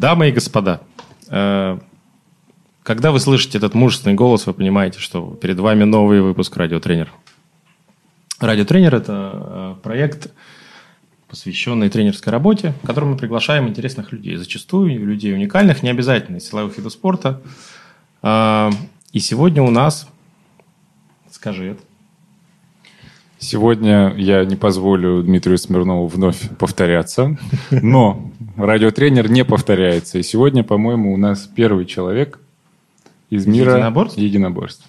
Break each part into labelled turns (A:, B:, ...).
A: Дамы и господа, э, когда вы слышите этот мужественный голос, вы понимаете, что перед вами новый выпуск «Радиотренер». «Радиотренер» – это э, проект, посвященный тренерской работе, в котором мы приглашаем интересных людей. Зачастую людей уникальных, не обязательно из силовых видов спорта. Э, и сегодня у нас, скажи это,
B: Сегодня я не позволю Дмитрию Смирнову вновь повторяться, но радиотренер не повторяется. И сегодня, по-моему, у нас первый человек из мира
A: Единоборств?
B: единоборств.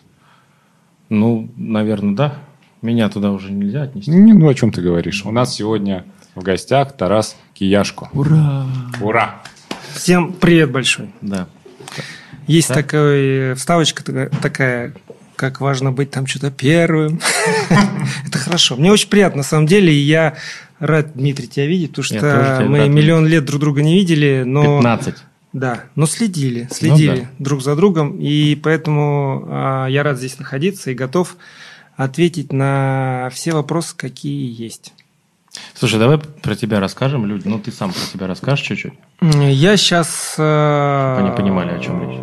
A: ну, наверное, да. Меня туда уже нельзя отнести.
B: Не, ну, о чем ты говоришь? У нас сегодня в гостях Тарас Кияшко.
A: Ура!
B: Ура!
C: Всем привет большой.
A: Да.
C: Есть
A: Да?
C: такая вставочка такая- такая, как важно быть там что-то первым. Это хорошо. Мне очень приятно, на самом деле. И я рад, Дмитрий, тебя видеть, потому что мы миллион лет друг друга не видели, но...
A: 15.
C: Да, но следили, следили
A: Ну да.
C: друг за другом, и поэтому а, я рад здесь находиться и готов ответить на все вопросы, какие есть.
A: Слушай, давай про тебя расскажем людям. Ну, ты сам про себя расскажешь чуть-чуть.
C: Я сейчас...
A: Они понимали, о чем речь.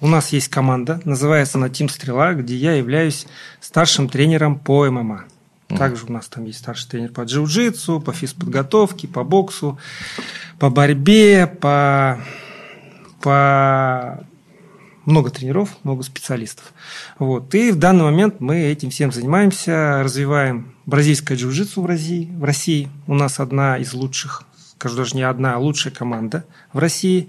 C: У нас есть команда, называется она Тим Стрела, где я являюсь старшим тренером по ММА. Также у нас там есть старший тренер по джиу-джитсу, по физподготовке, по боксу, по борьбе, по, по много тренеров, много специалистов. Вот. И в данный момент мы этим всем занимаемся, развиваем бразильское джиу-джитсу в России. В России у нас одна из лучших, скажу даже не одна, а лучшая команда в России.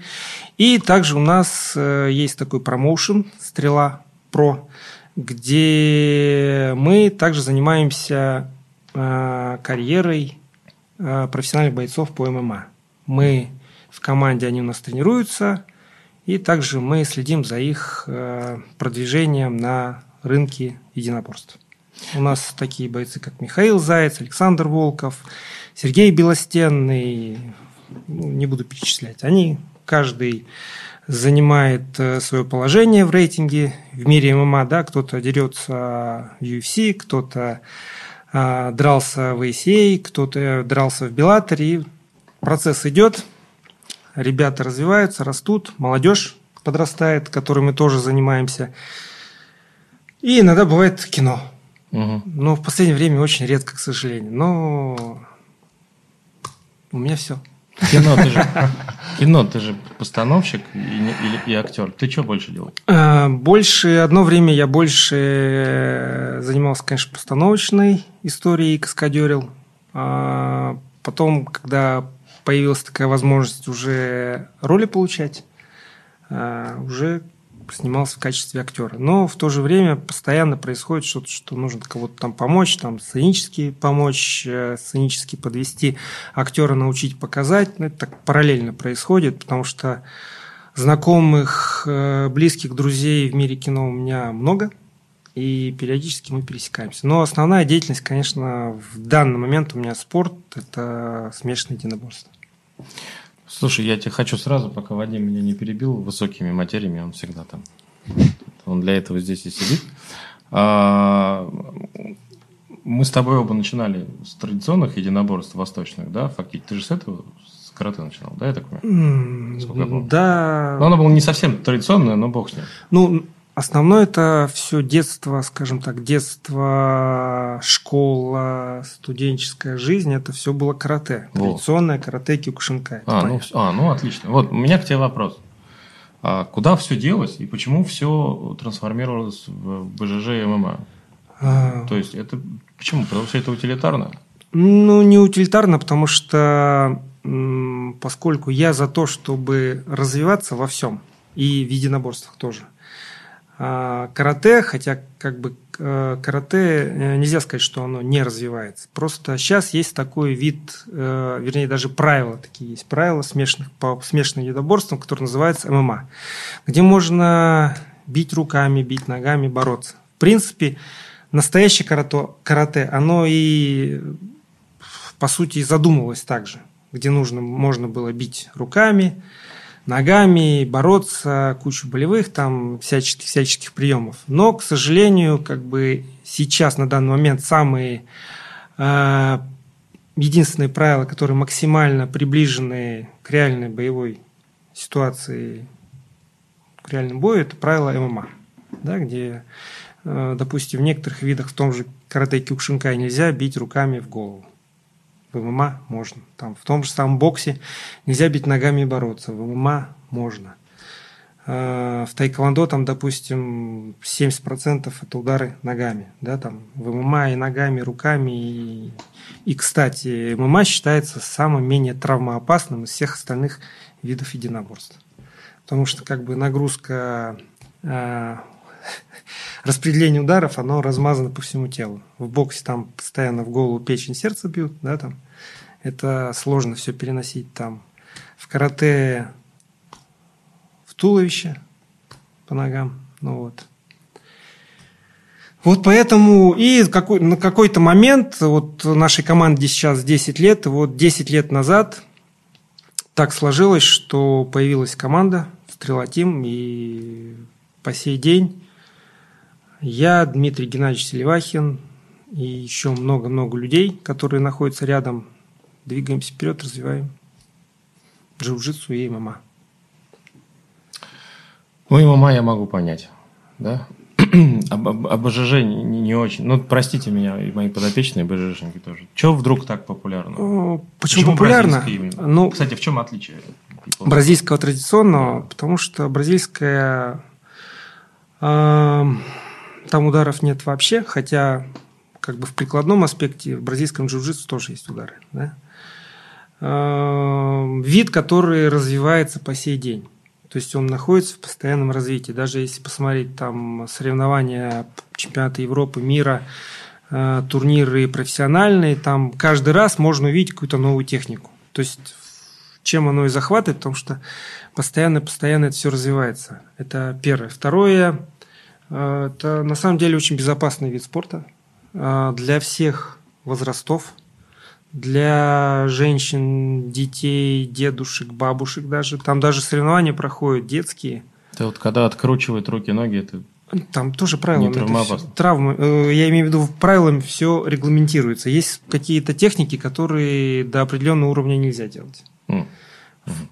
C: И также у нас э, есть такой промоушен «Стрела Про», где мы также занимаемся э, карьерой э, профессиональных бойцов по ММА. Мы в команде, они у нас тренируются, и также мы следим за их продвижением на рынке единоборств. У нас такие бойцы, как Михаил Заяц, Александр Волков, Сергей Белостенный, ну, не буду перечислять. Они каждый занимает э, свое положение в рейтинге в мире ММА, да, кто-то дерется в UFC, кто-то а, дрался в ACA, кто-то дрался в Беллаторе, и процесс идет, ребята развиваются, растут, молодежь подрастает, которой мы тоже занимаемся. И иногда бывает кино.
A: Мгм.
C: Но в последнее время очень редко, к сожалению. Но у меня все.
A: Кино, ты же, кино, ты же постановщик и, или- и актер. Ты что больше делаешь?
C: А, Больше, одно время я больше э, занимался, конечно, постановочной историей, каскадерил. А Потом, когда появилась такая возможность уже роли получать, а, уже снимался в качестве актера. Но в то же время постоянно происходит что-то, что нужно кого-то там помочь, там сценически помочь, э, сценически подвести, актера научить показать. Ну, это так параллельно происходит, потому что знакомых, э, близких друзей в мире кино у меня много, и периодически мы пересекаемся. Но основная деятельность, конечно, в данный момент у меня спорт – это смешанное единоборство.
A: Слушай, я тебе хочу сразу, пока Вадим меня не перебил высокими материями, он всегда там. Он для этого здесь и сидит. А, Мы с тобой оба начинали с традиционных единоборств восточных, да, фактически. Ты же с этого, с карате начинал, да, я так понимаю?
C: М,
A: Сколько я помню.
C: Да.
A: Ну, оно было не совсем традиционное, но бог с ним.
C: Ну, основное это все детство, скажем так, детство, школа, студенческая жизнь, это все было карате.
A: Во.
C: Традиционное карате Кюкушинкай. это
A: А ну,
C: понятно.
A: а, ну, отлично. Вот, у меня к тебе вопрос. А куда все делось и почему все трансформировалось в БЖЖ и ММА?
C: А,
A: То есть, это почему? Потому что это утилитарно?
C: Ну, не утилитарно, потому что поскольку я за то, чтобы развиваться во всем, и в единоборствах тоже. А, карате, хотя как бы э, карате, э, нельзя сказать, что оно не развивается. Просто сейчас есть такой вид, э, вернее, даже правила такие есть, правила смешанных, по смешанным единоборствам, которые называются ММА, где можно бить руками, бить ногами, бороться. В принципе, настоящее карате, карате оно и по сути задумывалось так же, где нужно, можно было бить руками, ногами, бороться, кучу болевых там всяческих, всяческих приемов. Но, к сожалению, как бы сейчас на данный момент самые э, единственные правила, которые максимально приближены к реальной боевой ситуации, к реальному бою, это правила ММА, да, где, э, допустим, в некоторых видах, в том же карате кюкшинкай, нельзя бить руками в голову. В ММА можно. Там, в том же самом боксе нельзя бить ногами и бороться. В ММА можно. В тайквондо там, допустим, 70% это удары ногами. Да, там, в ММА и ногами, руками. И, и, кстати, ММА считается самым менее травмоопасным из всех остальных видов единоборств. Потому что как бы нагрузка э, распределение ударов, оно размазано по всему телу. В боксе там постоянно в голову печень, сердце бьют, да, там. Это сложно все переносить там. В карате в туловище по ногам, ну вот. Вот поэтому и какой, на какой-то момент, вот нашей команде сейчас 10 лет, вот 10 лет назад так сложилось, что появилась команда Стрела Тим, и по сей день я, Дмитрий Геннадьевич Селивахин и еще много-много людей, которые находятся рядом, двигаемся вперед, развиваем джиу-джитсу и ММА.
A: Ну, и ММА я могу понять, да? об, об, об ОЖЖ не, не очень. Ну, простите меня, и мои подопечные БЖшники тоже. Чего вдруг так популярно?
C: Почему, Почему популярно?
A: Ну, Кстати, в чем отличие?
C: Бразильского традиционного, потому что бразильская э, там ударов нет вообще, хотя как бы в прикладном аспекте в бразильском джиу-джитсу тоже есть удары. Да? Эм, вид, который развивается по сей день. То есть он находится в постоянном развитии. Даже если посмотреть там соревнования чемпионата Европы, мира, э, турниры профессиональные, там каждый раз можно увидеть какую-то новую технику. То есть чем оно и захватывает, потому что постоянно-постоянно это все развивается. Это первое. Второе, это на самом деле очень безопасный вид спорта э, для всех возрастов, для женщин, детей, дедушек, бабушек даже. Там даже соревнования проходят детские.
A: Это вот когда откручивают руки, ноги, это
C: там тоже правилами. Не травмоопасно. Травмы. Э, я имею в виду, правилами все регламентируется. Есть какие-то техники, которые до определенного уровня нельзя делать. Mm.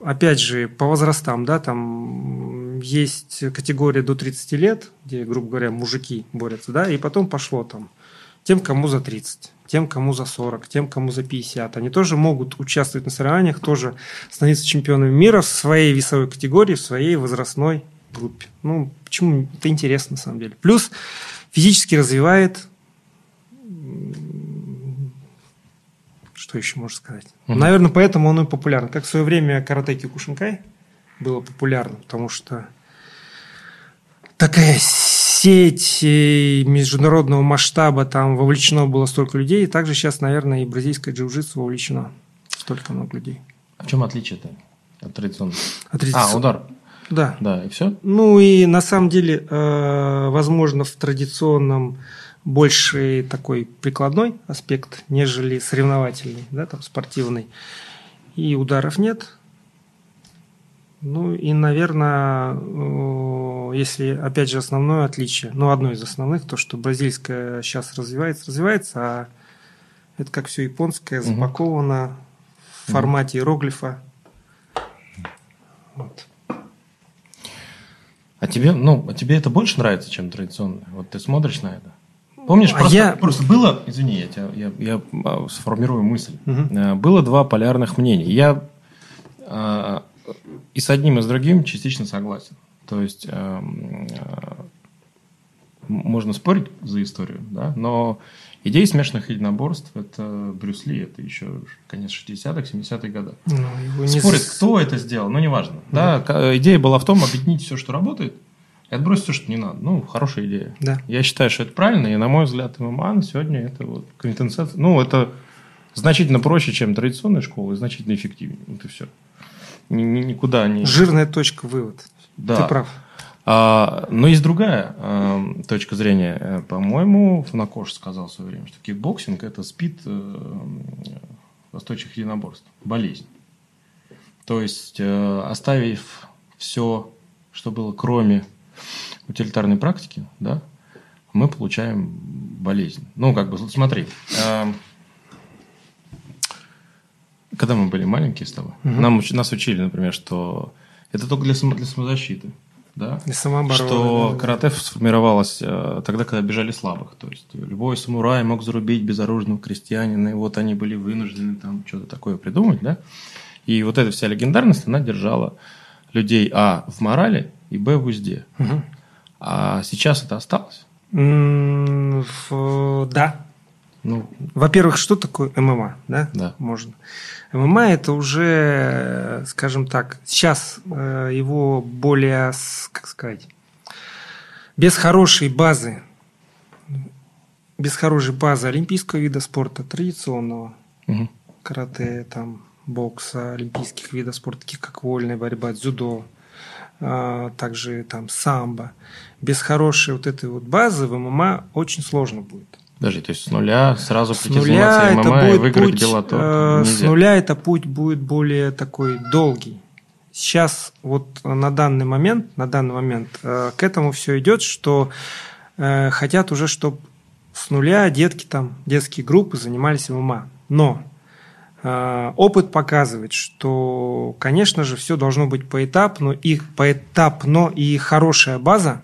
C: Опять же, по возрастам, да, там есть категория до 30 лет, где, грубо говоря, мужики борются, да, и потом пошло там тем, кому за 30, тем, кому за 40, тем, кому за 50. Они тоже могут участвовать на соревнованиях, тоже становиться чемпионами мира в своей весовой категории, в своей возрастной группе. Ну, почему? Это интересно, на самом деле. Плюс физически развивает что еще можно сказать? Угу. Наверное, поэтому он и популярен. Как в свое время карате Кюкушинкай было популярно, потому что такая сеть международного масштаба, там вовлечено было столько людей, и также сейчас, наверное, и бразильское джиу-джитсу вовлечено столько много людей.
A: А в чем отличие-то от традиционного? От традицион... А, удар.
C: Да.
A: Да, и все?
C: Ну и на самом деле, э, возможно, в традиционном больше такой прикладной аспект, нежели соревновательный, да, там, спортивный. И ударов нет. Ну и, наверное, если, опять же, основное отличие, ну, одно из основных, то, что бразильская сейчас развивается, развивается, а это как все японское, запаковано угу. в формате иероглифа.
A: Вот. А тебе, ну, а тебе это больше нравится, чем традиционное? Вот ты смотришь на это? Помнишь, а просто, я... просто было, извини, я, тебя, я, я а, сформирую мысль. Угу. Было два полярных мнения. Я э, и с одним, и с другим частично согласен. То есть э, э, можно спорить за историю, да, но идея смешанных единоборств – это Брюс Ли, это еще конец 60-х, 70-х годов. Ну, Спорит, не... кто это сделал, ну, неважно. Угу. Да, идея была в том, объединить все, что работает – и отбросить все, что не надо. Ну, хорошая идея.
C: Да.
A: Я считаю, что это правильно, и, на мой взгляд, ММА сегодня это вот квинтэссенция. Ну, это значительно проще, чем традиционная школа, и значительно эффективнее. Вот и все. Ни, ни, никуда не...
C: Жирная точка вывод.
A: Да.
C: Ты прав.
A: А, но есть другая а, точка зрения. Э, по-моему, Фунакоши сказал в свое время, что кикбоксинг – это спид а, восточных единоборств, болезнь. То есть, а, оставив все, что было кроме утилитарной практики, да, мы получаем болезнь. Ну, как бы, смотри, э, когда мы были маленькие с тобой,
C: Мгм.
A: нам, нас учили, например, что это только для, само- для самозащиты. Да?
C: Для самообороны,
A: Что
C: да, да.
A: карате сформировалось э, тогда, когда бежали слабых. То есть любой самурай мог зарубить безоружного крестьянина, и вот они были вынуждены там что-то такое придумать, да? И вот эта вся легендарность, она держала людей, а, в морали, и, б, в узде.
C: Мгм.
A: А сейчас это осталось?
C: В- Да.
A: Ну,
C: Во-первых, что такое ММА? Да?
A: Да.
C: Можно. ММА это уже, скажем так, сейчас э, его более, как сказать, без хорошей базы, без хорошей базы олимпийского вида спорта, традиционного,
A: мгм.
C: карате, там, бокса, олимпийских видов спорта, таких как вольная борьба, дзюдо, также там самбо. Без хорошей вот этой вот базы в ММА очень сложно будет.
A: Подожди, то есть с нуля сразу
C: С нуля
A: заниматься
C: это
A: ММА и
C: будет
A: выиграть
C: путь,
A: Беллатор?
C: э, с нуля это путь будет более такой долгий. Сейчас вот на данный момент, на данный момент э, к этому все идет, что э, хотят уже, чтобы с нуля детки там, детские группы занимались ММА. Но опыт показывает, что, конечно же, все должно быть поэтапно и поэтапно и хорошая база,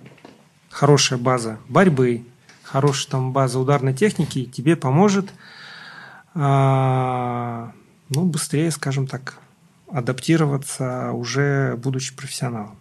C: хорошая база борьбы, хорошая там база ударной техники тебе поможет а, ну, быстрее, скажем так, адаптироваться уже будучи профессионалом.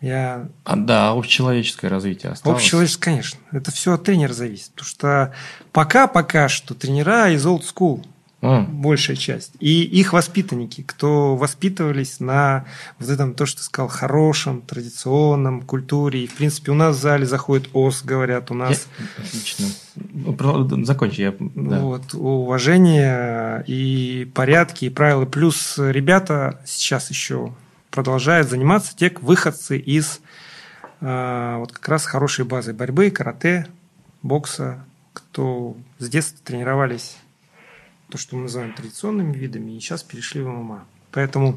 C: Я
A: А, да, общечеловеческое развитие осталось.
C: Общечеловеческое, конечно. Это все от тренера зависит. Потому что пока, пока что тренера из old school,
A: А,
C: большая часть. И их воспитанники, кто воспитывались на вот этом, то, что ты сказал, хорошем, традиционном культуре. И, в принципе, у нас в зале заходит ОС, говорят, у нас
A: я- Отлично. Ну, Закончи. Я, да.
C: вот, уважение и порядки, и правила. Плюс ребята сейчас еще продолжают заниматься, те выходцы из а, вот как раз хорошей базы борьбы, карате, бокса, кто с детства тренировались то, что мы называем традиционными видами, и сейчас перешли в ММА. Поэтому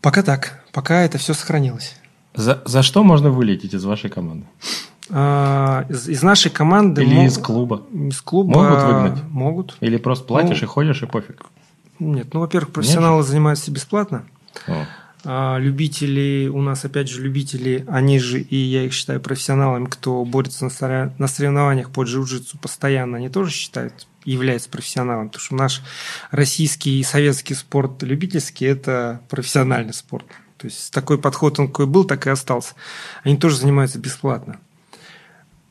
C: пока так, пока это все сохранилось.
A: За, за что можно вылететь из вашей команды?
C: А, из, из нашей команды
A: Или
C: мо-
A: из клуба?
C: из клуба
A: Могут выгнать?
C: Могут.
A: Или просто платишь
C: Ну,
A: и ходишь, и пофиг?
C: Нет, ну, во-первых, профессионалы занимаются бесплатно.
A: О,
C: любители, у нас опять же любители, они же, и я их считаю профессионалами, кто борется на, соревнованиях по джиу-джитсу постоянно, они тоже считают, являются профессионалами, потому что наш российский и советский спорт любительский – это профессиональный спорт. То есть такой подход, он какой был, так и остался. Они тоже занимаются бесплатно.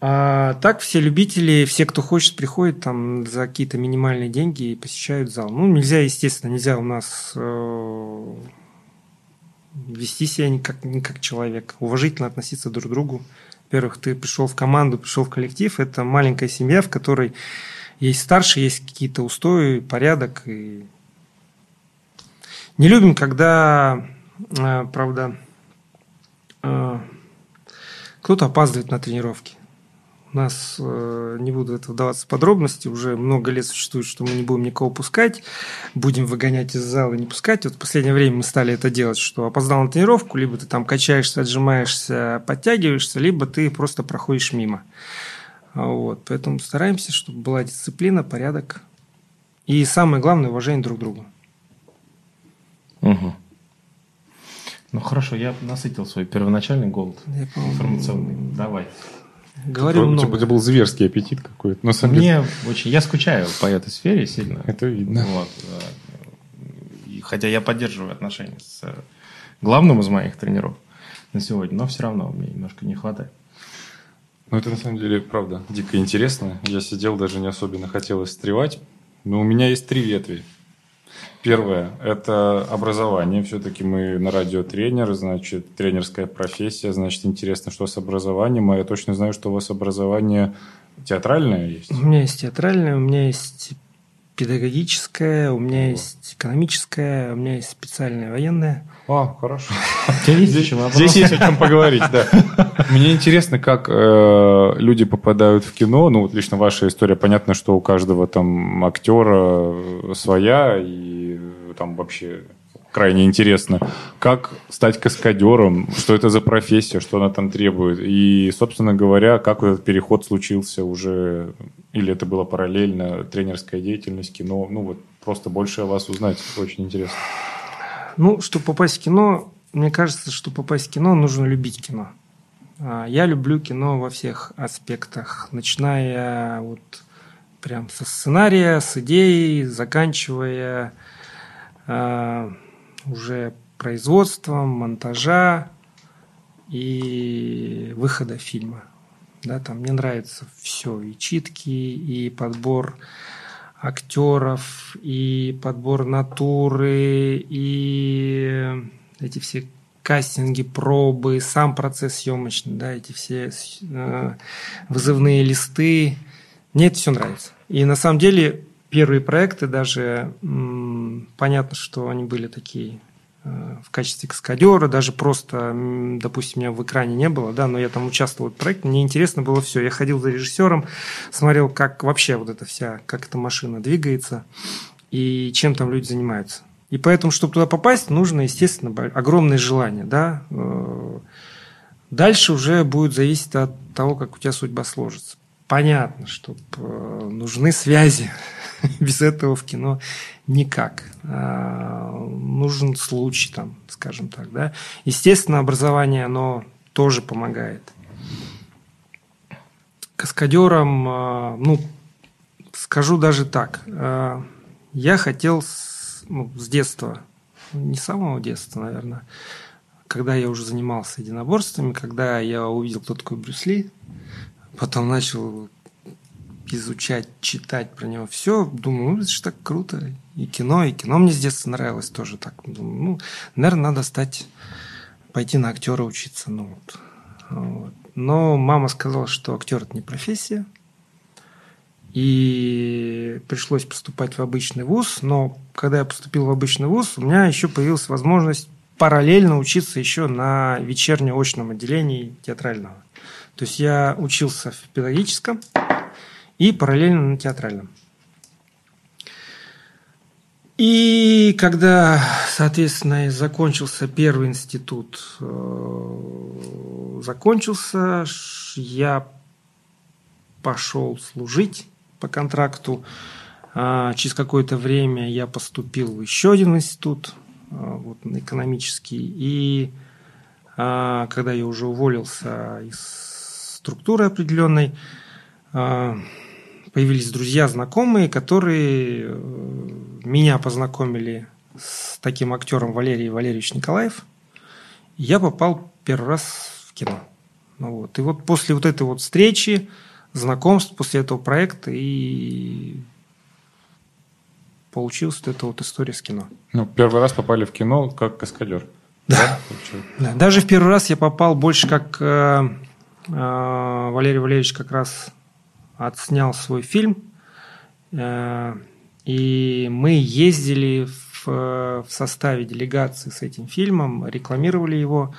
C: А так все любители, все, кто хочет, приходят там за какие-то минимальные деньги и посещают зал. Ну, нельзя, естественно, нельзя у нас э, вести себя не как, не как человек, уважительно относиться друг к другу. Во-первых, ты пришел в команду, пришел в коллектив, это маленькая семья, в которой есть старшие, есть какие-то устои, порядок. И... Не любим, когда, э, правда, э, кто-то опаздывает на тренировки. У нас, э, не буду это вдаваться в подробности, уже много лет существует, что мы не будем никого пускать, будем выгонять из зала, не пускать. Вот в последнее время мы стали это делать, что опоздал на тренировку, либо ты там качаешься, отжимаешься, подтягиваешься, либо ты просто проходишь мимо. Вот, поэтому стараемся, чтобы была дисциплина, порядок и самое главное уважение друг к другу.
A: Угу. Ну хорошо, я насытил свой первоначальный голод
C: Я,
A: информационный. Давай.
C: Говорю
B: Типа,
C: много.
B: Это был зверский аппетит какой-то. На самом деле,
A: Мне очень... Я скучаю по этой сфере сильно.
B: это видно.
A: Вот. э, И хотя я поддерживаю отношения с э, главным из моих тренеров на сегодня, но все равно мне немножко не хватает.
B: Ну, это на самом деле, правда, дико интересно. Я сидел, даже не особенно хотелось встревать. Но у меня есть три ветви. Первое – это образование. Все-таки мы на радиотренер, значит, тренерская профессия. Значит, интересно, что с образованием. А я точно знаю, что у вас образование театральное есть.
C: У меня есть театральное, у меня есть педагогическое, у меня есть экономическое, у меня есть специальное военное.
B: А, хорошо.
A: Вопрос?
B: Здесь есть о чем поговорить, да. Мне интересно, как э, люди попадают в кино. Ну, вот лично ваша история. Понятно, что у каждого там актера своя, и там вообще крайне интересно. Как стать каскадером? Что это за профессия? Что она там требует? И, собственно говоря, как этот переход случился уже? Или это было параллельно? Тренерская деятельность, кино? Ну, вот просто больше о вас узнать. Очень интересно.
C: Ну, чтобы попасть в кино, мне кажется, что попасть в кино, нужно любить кино. А, я люблю кино во всех аспектах, начиная вот прям со сценария, с идеи, заканчивая э, уже производством, монтажа и выхода фильма. Да, там мне нравится все, и читки, и подбор актеров, и подбор натуры, и эти все кастинги, пробы, сам процесс съемочный, да, эти все э, вызывные листы. Мне это все нравится. И на самом деле первые проекты даже понятно, что они были такие э, в качестве каскадера, даже просто, допустим, меня в экране не было, да, но я там участвовал в проекте, мне интересно было все. Я ходил за режиссером, смотрел, как вообще вот эта вся, как эта машина двигается и чем там люди занимаются. И поэтому, чтобы туда попасть, нужно, естественно, огромное желание. Да? Э, дальше уже будет зависеть от того, как у тебя судьба сложится. Понятно, что э, нужны связи. Без этого в кино никак. А, нужен случай, там, скажем так. Да? Естественно, образование, оно тоже помогает. Каскадером, э, ну, скажу даже так. Я хотел ну, с детства, не с самого детства, наверное, когда я уже занимался единоборствами, когда я увидел, кто такой Брюс Ли, потом начал изучать, читать про него все, думаю, ну, это же так круто. И кино, и кино мне с детства нравилось тоже так. Думаю, ну, наверное, надо стать, пойти на актера учиться. Ну, вот. Вот. Но мама сказала, что актер – это не профессия. И пришлось поступать в обычный вуз, но когда я поступил в обычный вуз, у меня еще появилась возможность параллельно учиться еще на вечерне-очном отделении театрального. То есть я учился в педагогическом и параллельно на театральном. И когда, соответственно, закончился первый институт, э, закончился, я пошел служить по контракту. А, через какое-то время я поступил в еще один институт, а, вот, экономический. И а, когда я уже уволился из структуры определенной, появились друзья, знакомые, которые э, меня познакомили с таким актером Валерий Валерьевич Николаев. я попал первый раз в кино. Ну, вот. И вот после вот этой вот встречи, знакомств после этого проекта и получилась вот эта вот история с кино.
B: Ну, первый раз попали в кино как каскадер.
C: Да. да. Даже в первый раз я попал больше как э, э, Валерий Валерьевич как раз отснял свой фильм. Э, и мы ездили в, в составе делегации с этим фильмом, рекламировали его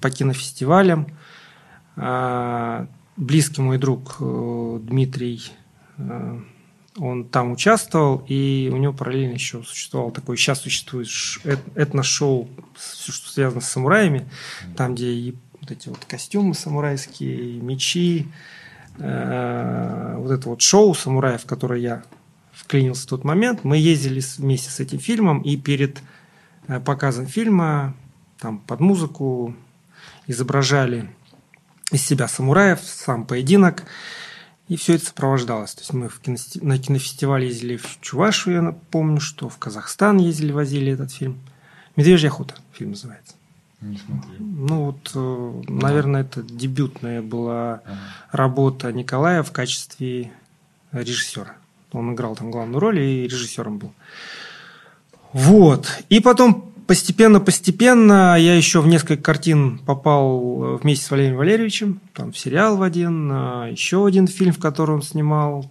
C: по кинофестивалям. Э, близкий мой друг э, Дмитрий, э, он там участвовал, и у него параллельно еще существовал такой, сейчас существует этно-шоу, все, что связано с самураями, там, где вот эти вот костюмы самурайские, мечи, э, вот это вот шоу самураев, в которое я вклинился в тот момент. Мы ездили вместе с этим фильмом, и перед показом фильма там под музыку изображали из себя самураев, сам поединок. И все это сопровождалось. То есть мы в кино, на кинофестиваль ездили в Чувашию, я напомню, что в Казахстан ездили, возили этот фильм. «Медвежья охота» фильм называется.
B: Не смотрел.
C: Ну вот, э, наверное, это дебютная была ага. работа Николая в качестве режиссера. Он играл там главную роль и режиссером был. Вот. И потом Постепенно-постепенно я еще в несколько картин попал вместе с Валерием Валерьевичем, там в сериал в один, а, еще один фильм, в котором он снимал.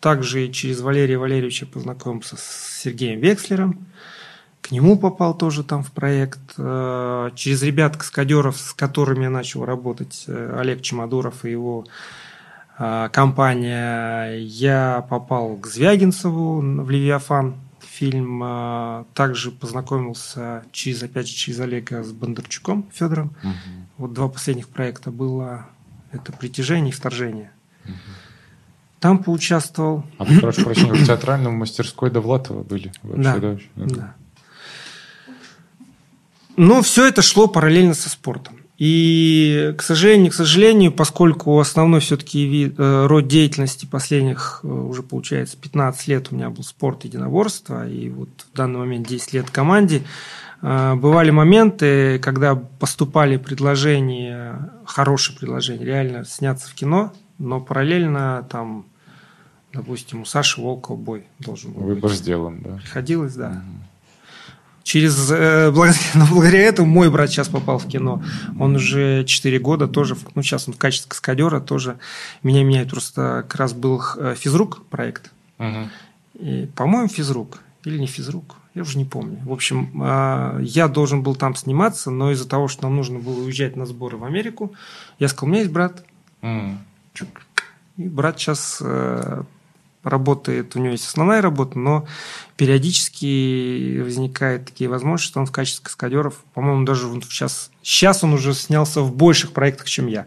C: Также через Валерия Валерьевича познакомился с Сергеем Векслером. К нему попал тоже там в проект. А, через ребят каскадеров, с которыми я начал работать, э, Олег Чемодуров и его а, компания, я попал к Звягинцеву в Левиафан фильм. Также познакомился через, опять же, через Олега с Бондарчуком Федором. Угу. Вот два последних проекта было это «Притяжение» и «Вторжение». Угу. Там поучаствовал.
B: А прошу прощения, в театральном мастерской Довлатова были?
C: Вообще, да, да, да. Но все это шло параллельно со спортом. И, к сожалению, к сожалению, поскольку основной все-таки э, род деятельности последних э, уже, получается, 15 лет у меня был спорт единоборства, и вот в данный момент 10 лет команде, э, бывали моменты, когда поступали предложения, хорошие предложения, реально сняться в кино, но параллельно там, допустим, у Саши Волкова бой должен был
B: Выбор быть. сделан, да.
C: Приходилось, да. Угу. Через, э, благодаря, ну, благодаря этому мой брат сейчас попал в кино. Он уже 4 года тоже, ну, сейчас он в качестве каскадера тоже меня меняет. Просто как раз был э, физрук проект. Угу. И, по-моему, физрук. Или не физрук. Я уже не помню. В общем, э, я должен был там сниматься, но из-за того, что нам нужно было уезжать на сборы в Америку, я сказал, у меня есть брат. Угу. И брат сейчас работает, у него есть основная работа, но периодически возникают такие возможности, что он в качестве каскадеров, по-моему, даже сейчас, сейчас он уже снялся в больших проектах, чем я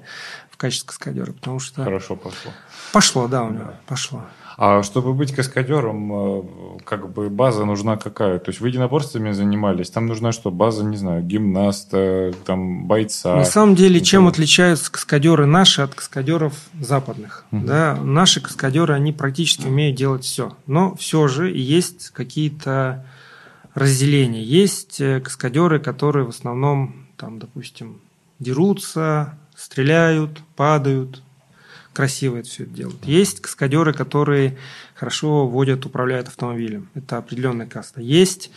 C: в качестве каскадера, потому что...
B: Хорошо пошло.
C: Пошло, да, у него, да. пошло.
B: А чтобы быть каскадером, э, как бы база нужна какая? То есть вы единоборствами занимались, там нужна что? База, не знаю, гимнаста, там бойца.
C: На самом деле, чем отличаются каскадеры наши от каскадеров западных? Угу. Да, наши каскадеры, они практически умеют делать все. Но все же есть какие-то разделения. Есть э, каскадеры, которые в основном, там, допустим, дерутся, стреляют, падают, красиво это все делают. Есть каскадеры, которые хорошо водят, управляют автомобилем. Это определенная каста. Есть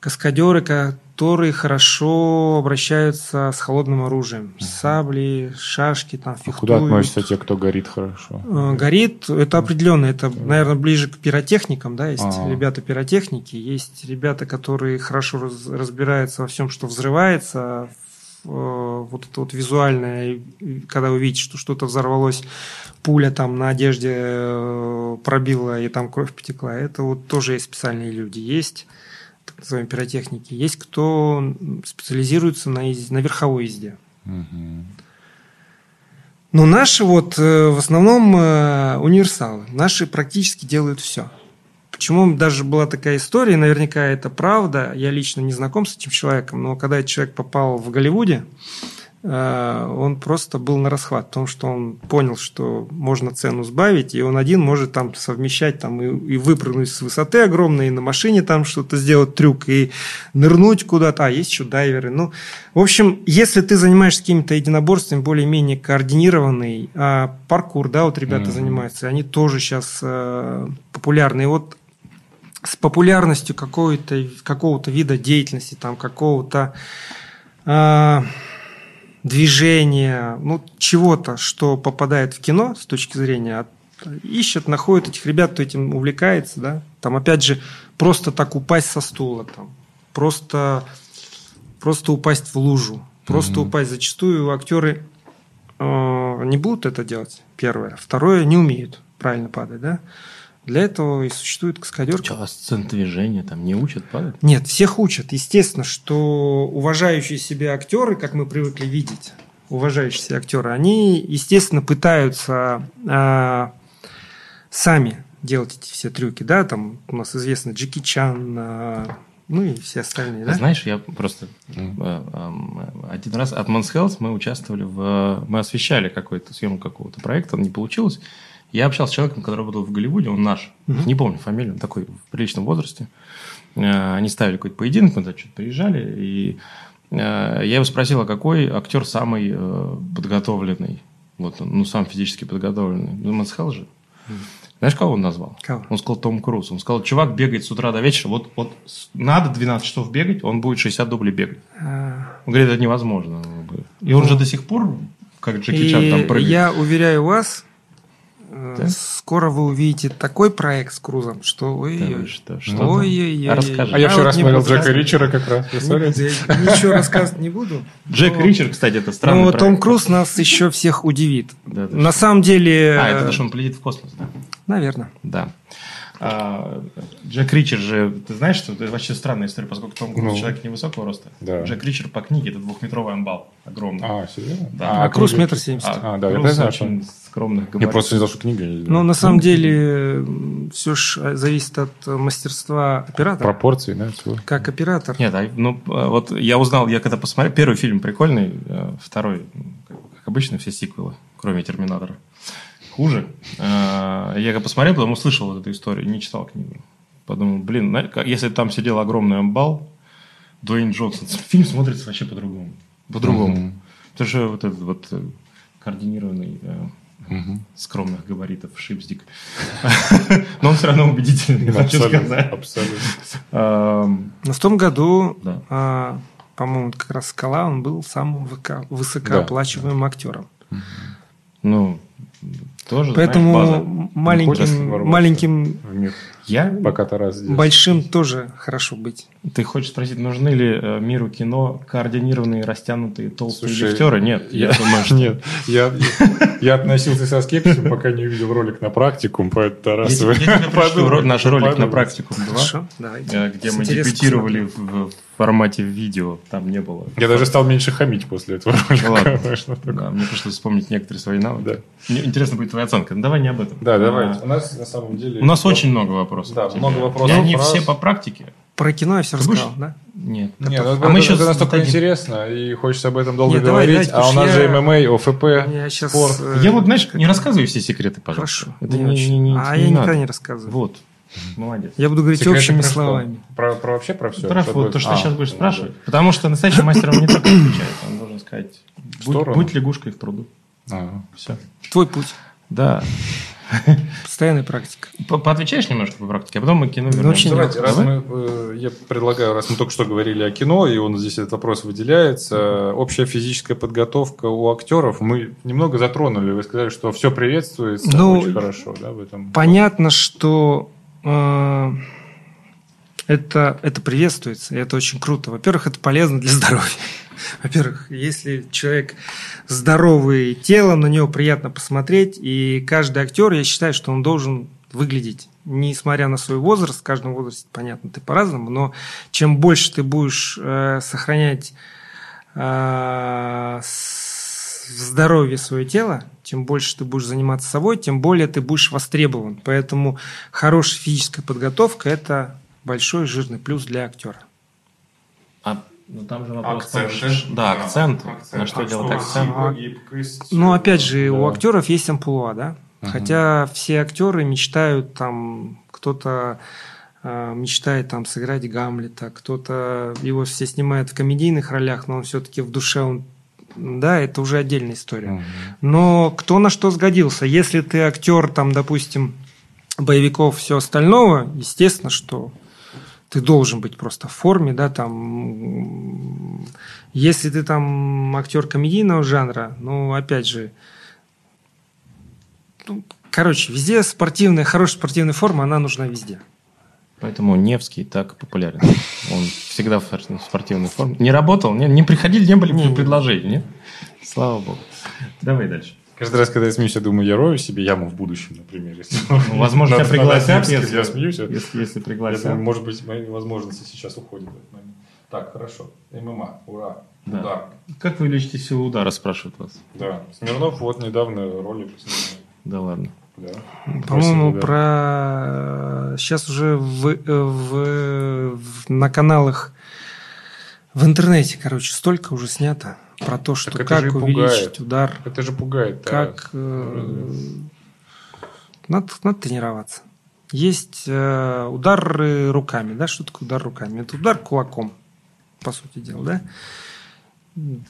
C: каскадеры, которые хорошо обращаются с холодным оружием. Сабли, шашки, там, фехтуют.
B: А куда относятся те, кто горит хорошо?
C: Э, горит, это определенно. Это, наверное, ближе к пиротехникам, да, есть А-а-а. ребята пиротехники, есть ребята, которые хорошо разбираются во всем, что взрывается, Э, вот это вот визуальное, когда вы видите, что что-то взорвалось, пуля там на одежде э, пробила и там кровь потекла, это вот тоже есть специальные люди. Есть так называемые пиротехники, есть кто специализируется на, на верховой езде. Но наши вот э, в основном универсалы. Наши практически делают все. Почему даже была такая история, наверняка это правда, я лично не знаком с этим человеком, но когда этот человек попал в Голливуде, э, он просто был на расхват, потому что он понял, что можно цену сбавить, и он один может там совмещать там и, и выпрыгнуть с высоты огромной, и на машине там что-то сделать трюк, и нырнуть куда-то. А, есть еще дайверы. Ну, в общем, если ты занимаешься какими-то единоборствами более-менее координированный, а паркур, да, вот ребята mm-hmm. занимаются, они тоже сейчас э, популярны. И вот с популярностью какого-то какого вида деятельности, там, какого-то э, движения, ну, чего-то, что попадает в кино с точки зрения, ищет, находит этих ребят, кто этим увлекается, да, там, опять же, просто так упасть со стула, там, просто, просто упасть в лужу, просто mm-hmm. упасть. Зачастую актеры э, не будут это делать, первое. Второе, не умеют правильно падать, да. Для этого и существует каскадерка.
A: Что, а сцен движения там не учат падать?
C: Нет, всех учат. Естественно, что уважающие себя актеры, как мы привыкли видеть, уважающие себя актеры, они, естественно, пытаются а, сами делать эти все трюки. Да? Там у нас известно Джеки Чан, а, ну и все остальные. Да?
A: Знаешь, я просто mm. один раз от Mons Health мы участвовали в... Мы освещали какую-то съемку какого-то проекта, не получилось. Я общался с человеком, который работал в Голливуде, он наш, угу. не помню фамилию, он такой в приличном возрасте. Э, они ставили какой-то поединок, мы туда что-то приезжали, и э, я его спросил, а какой актер самый э, подготовленный, вот, ну, сам физически подготовленный. Ну, он сказал же. Знаешь, кого он назвал?
C: Кого?
A: Он сказал Том Круз. Он сказал, чувак бегает с утра до вечера. Вот, вот надо 12 часов бегать, он будет 60 дублей бегать. А... Он говорит, это невозможно. И он ну... же до сих пор, как Джеки Чан, там прыгает.
C: Я уверяю вас, да? Скоро вы увидите такой проект с Крузом, что ой-ой-ой.
A: что, что ой-ой-ой.
B: А расскажи. А я вчера вот смотрел Джека Ричера как раз.
C: Ничего рассказывать не буду.
A: Джек Ричер, кстати, это странный
C: Но Том Круз нас еще всех удивит. На самом деле...
A: А, это потому что он полетит в космос, да?
C: Наверное.
A: Да. А, Джек Ричер же, ты знаешь, что это вообще странная история, поскольку Том Круз
B: Ну.
A: человек невысокого роста.
B: Да.
A: Джек Ричер по книге это двухметровый амбал, огромный.
B: А, серьезно?
A: Да.
C: А Круз
B: книга-
C: метр семьдесят.
B: А, да, я
A: Круз
B: знаю,
A: очень скромных
B: Я
A: габаритов.
B: просто не знал, что книга.
C: Ну, на самом деле, все же зависит от э, мастерства оператора.
B: Пропорции, да, всего.
C: Как оператор.
A: Нет, а, ну а, вот я узнал, я когда посмотрел, первый фильм прикольный, э, второй, как обычно, все сиквелы, кроме Терминатора, хуже. Э, Я когда посмотрел, потом услышал вот эту историю, не читал книгу. Подумал, блин, как- если там сидел огромный амбал, Дуэйн Джонсон, фильм смотрится вообще по-другому. По-другому.
B: Мгм.
A: Потому что вот этот вот э, координированный
B: Мгм.
A: скромных габаритов Шипсдик. Но он все равно убедительный, хочу
B: Абсолютно.
A: сказать.
B: Абсолютно.
C: Но в том году, а, по-моему, как раз Скала, он был самым высокооплачиваемым актером.
A: Ну, тоже,
C: Поэтому
A: знаешь, база.
C: Маленьким, маленьким
B: В мир.
A: Я?
B: Пока Тарас здесь.
C: большим тоже хорошо быть.
A: Ты хочешь спросить, нужны ли э, миру кино координированные, растянутые, толстые
B: Слушай,
A: лифтеры? Нет. Я
B: Я
A: думаю, что...
B: Нет, я, я относился со скепсисом, пока не увидел ролик на практикум, поэтому
A: Я
B: Тарас...
A: я тебе пришлю
B: подумай,
A: ро- наш ролик на
B: подумай.
A: практику 2,
C: Хорошо, давайте.
A: э, где мы дебютировали в формате видео. Там не было.
B: Я даже стал меньше хамить после этого ролика.
A: ладно. Да, мне пришлось вспомнить некоторые свои навыки.
B: Да.
A: Мне интересно будет твоя оценка. Ну, давай не об этом.
B: Да, давай.
A: А,
B: У нас на самом деле...
A: У нас очень много вопросов.
B: Да, много вопросов,
A: И они все по практике.
C: Про кино я все
A: Ты будешь?
C: рассказал, да?
A: Нет.
B: Не, ну,
A: а
B: это,
A: мы еще
B: это настолько
A: дадим-
B: интересно, и хочется об этом долго
C: Нет, давай,
B: говорить,
C: давайте,
B: а у нас
C: что
B: же
C: я-
B: ММА, ОФП,
C: Я сейчас...
B: спорт.
A: Я вот, знаешь, не рассказывай все секреты, пожалуйста.
C: Хорошо.
A: Это
C: не
A: не,
C: очень.
A: не- не-
C: а
A: не
C: я
A: надо.
C: никогда не рассказываю.
A: Вот. Молодец.
C: Я буду говорить
B: Секреты
C: общими
B: про что?
C: словами.
B: Про, про вообще про все?
A: Про вот то, что
B: А,
A: сейчас будешь
B: ну,
A: спрашивать. Потому что настоящий мастер он не только отвечает, он должен сказать, будь, будь лягушкой в пруду.
B: да. А,
A: Все.
C: Твой путь.
A: Да.
C: Постоянная практика.
A: По- Поотвечаешь немножко по практике, а потом мы кино
C: Ну,
A: вернемся.
C: вообще
B: Давайте,
C: нет.
B: раз
A: Давай.
B: мы, э, я предлагаю, раз мы только что говорили о кино, и он здесь этот вопрос выделяется, общая физическая подготовка у актеров, мы немного затронули, вы сказали, что все приветствуется
C: Ну,
B: очень хорошо, да, в этом.
C: Понятно, что это, это приветствуется, и это очень круто. Во-первых, это полезно для здоровья. Во-первых, если человек здоровый телом, на него приятно посмотреть, и каждый актер, я считаю, что он должен выглядеть, несмотря на свой возраст, в каждом возрасте, понятно, ты по-разному, но чем больше ты будешь э, сохранять э, здоровье свое тело, тем больше ты будешь заниматься собой, тем более ты будешь востребован. Поэтому хорошая физическая подготовка – это большой жирный плюс для актера.
A: А, ну там же вопрос...
B: Акценты.
A: в том, Да, акцент.
B: Акцент.
A: На что
B: А
A: делать акцент?
B: гибкость,
C: Но опять же, у
B: да.
C: актеров есть амплуа, да?
B: Мгм.
C: Хотя все актеры мечтают там, кто-то э, мечтает там сыграть Гамлета, кто-то его все снимают в комедийных ролях, но он все-таки в душе он, да, это уже отдельная история.
B: Мгм.
C: Но кто на что сгодился? Если ты актер, там, допустим, боевиков, все остального, естественно, что ты должен быть просто в форме, да, там. Если ты там актер комедийного жанра, ну, опять же, ну, короче, везде спортивная, хорошая спортивная форма, она нужна везде.
A: Поэтому Невский так популярен. Он всегда в спор- спортивной форме. Не работал? Не, не приходили, не были
C: Не,
A: предложений, нет? Слава богу. Давай дальше.
B: Каждый раз, когда я смеюсь, я думаю, я рою себе яму в будущем, например. если-
A: Ну, возможно, тебя пригласят, если,
B: Я смеюсь.
A: если, если
B: Я
A: пригласят.
B: думаю, может быть, мои возможности сейчас уходят в этот момент. Так, хорошо. ММА, ура.
A: Да.
B: Удар.
A: Как вы лечите силу удара, спрашивают вас.
B: Да. Смирнов вот недавно ролик снимал.
A: Да ладно.
B: Да.
C: По-моему,
B: да.
C: про сейчас уже в, э, в- в- на каналах в интернете, короче, столько уже снято про то, что
B: Так
C: как увеличить
B: пугает.
C: удар,
B: Это же пугает. да.
C: как э, надо, надо тренироваться. Есть э, удары руками, да? Что такое удар руками? Это удар кулаком, по сути дела, да?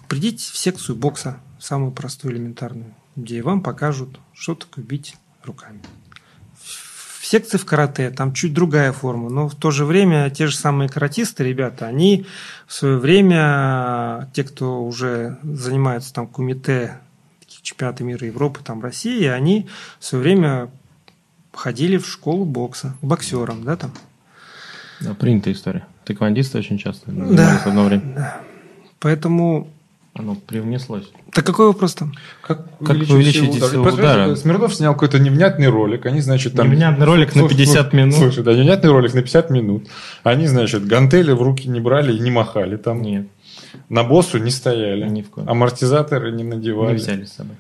C: Придите в секцию бокса, самую простую, элементарную, где вам покажут, что такое бить руками. В секции в карате там чуть другая форма, но в то же время те же самые каратисты, ребята, они в свое время, те, кто уже занимаются там кумите, чемпионаты мира Европы, там России, они в свое время ходили в школу бокса, к боксерам, да, там.
A: Да, принятая история. Тэквондисты очень часто
C: Да.
A: занимались одно время.
C: Да. Поэтому
A: Оно привнеслось.
C: Так какой вопрос там?
B: Как,
A: Как увеличить
B: силу
A: силу
B: Просто
A: удара?
B: Смирнов снял какой-то невнятный ролик. Они, значит, там...
A: Невнятный ролик на
B: Слушай,
A: 50
B: слушай,
A: минут.
B: Слушай, да, невнятный ролик на 50 минут. Они, значит, гантели в руки не брали и не махали там.
A: Нет,
B: На боссу не стояли.
A: ни в коем.
B: Амортизаторы не
A: Не
B: надевали.
A: взяли с собой.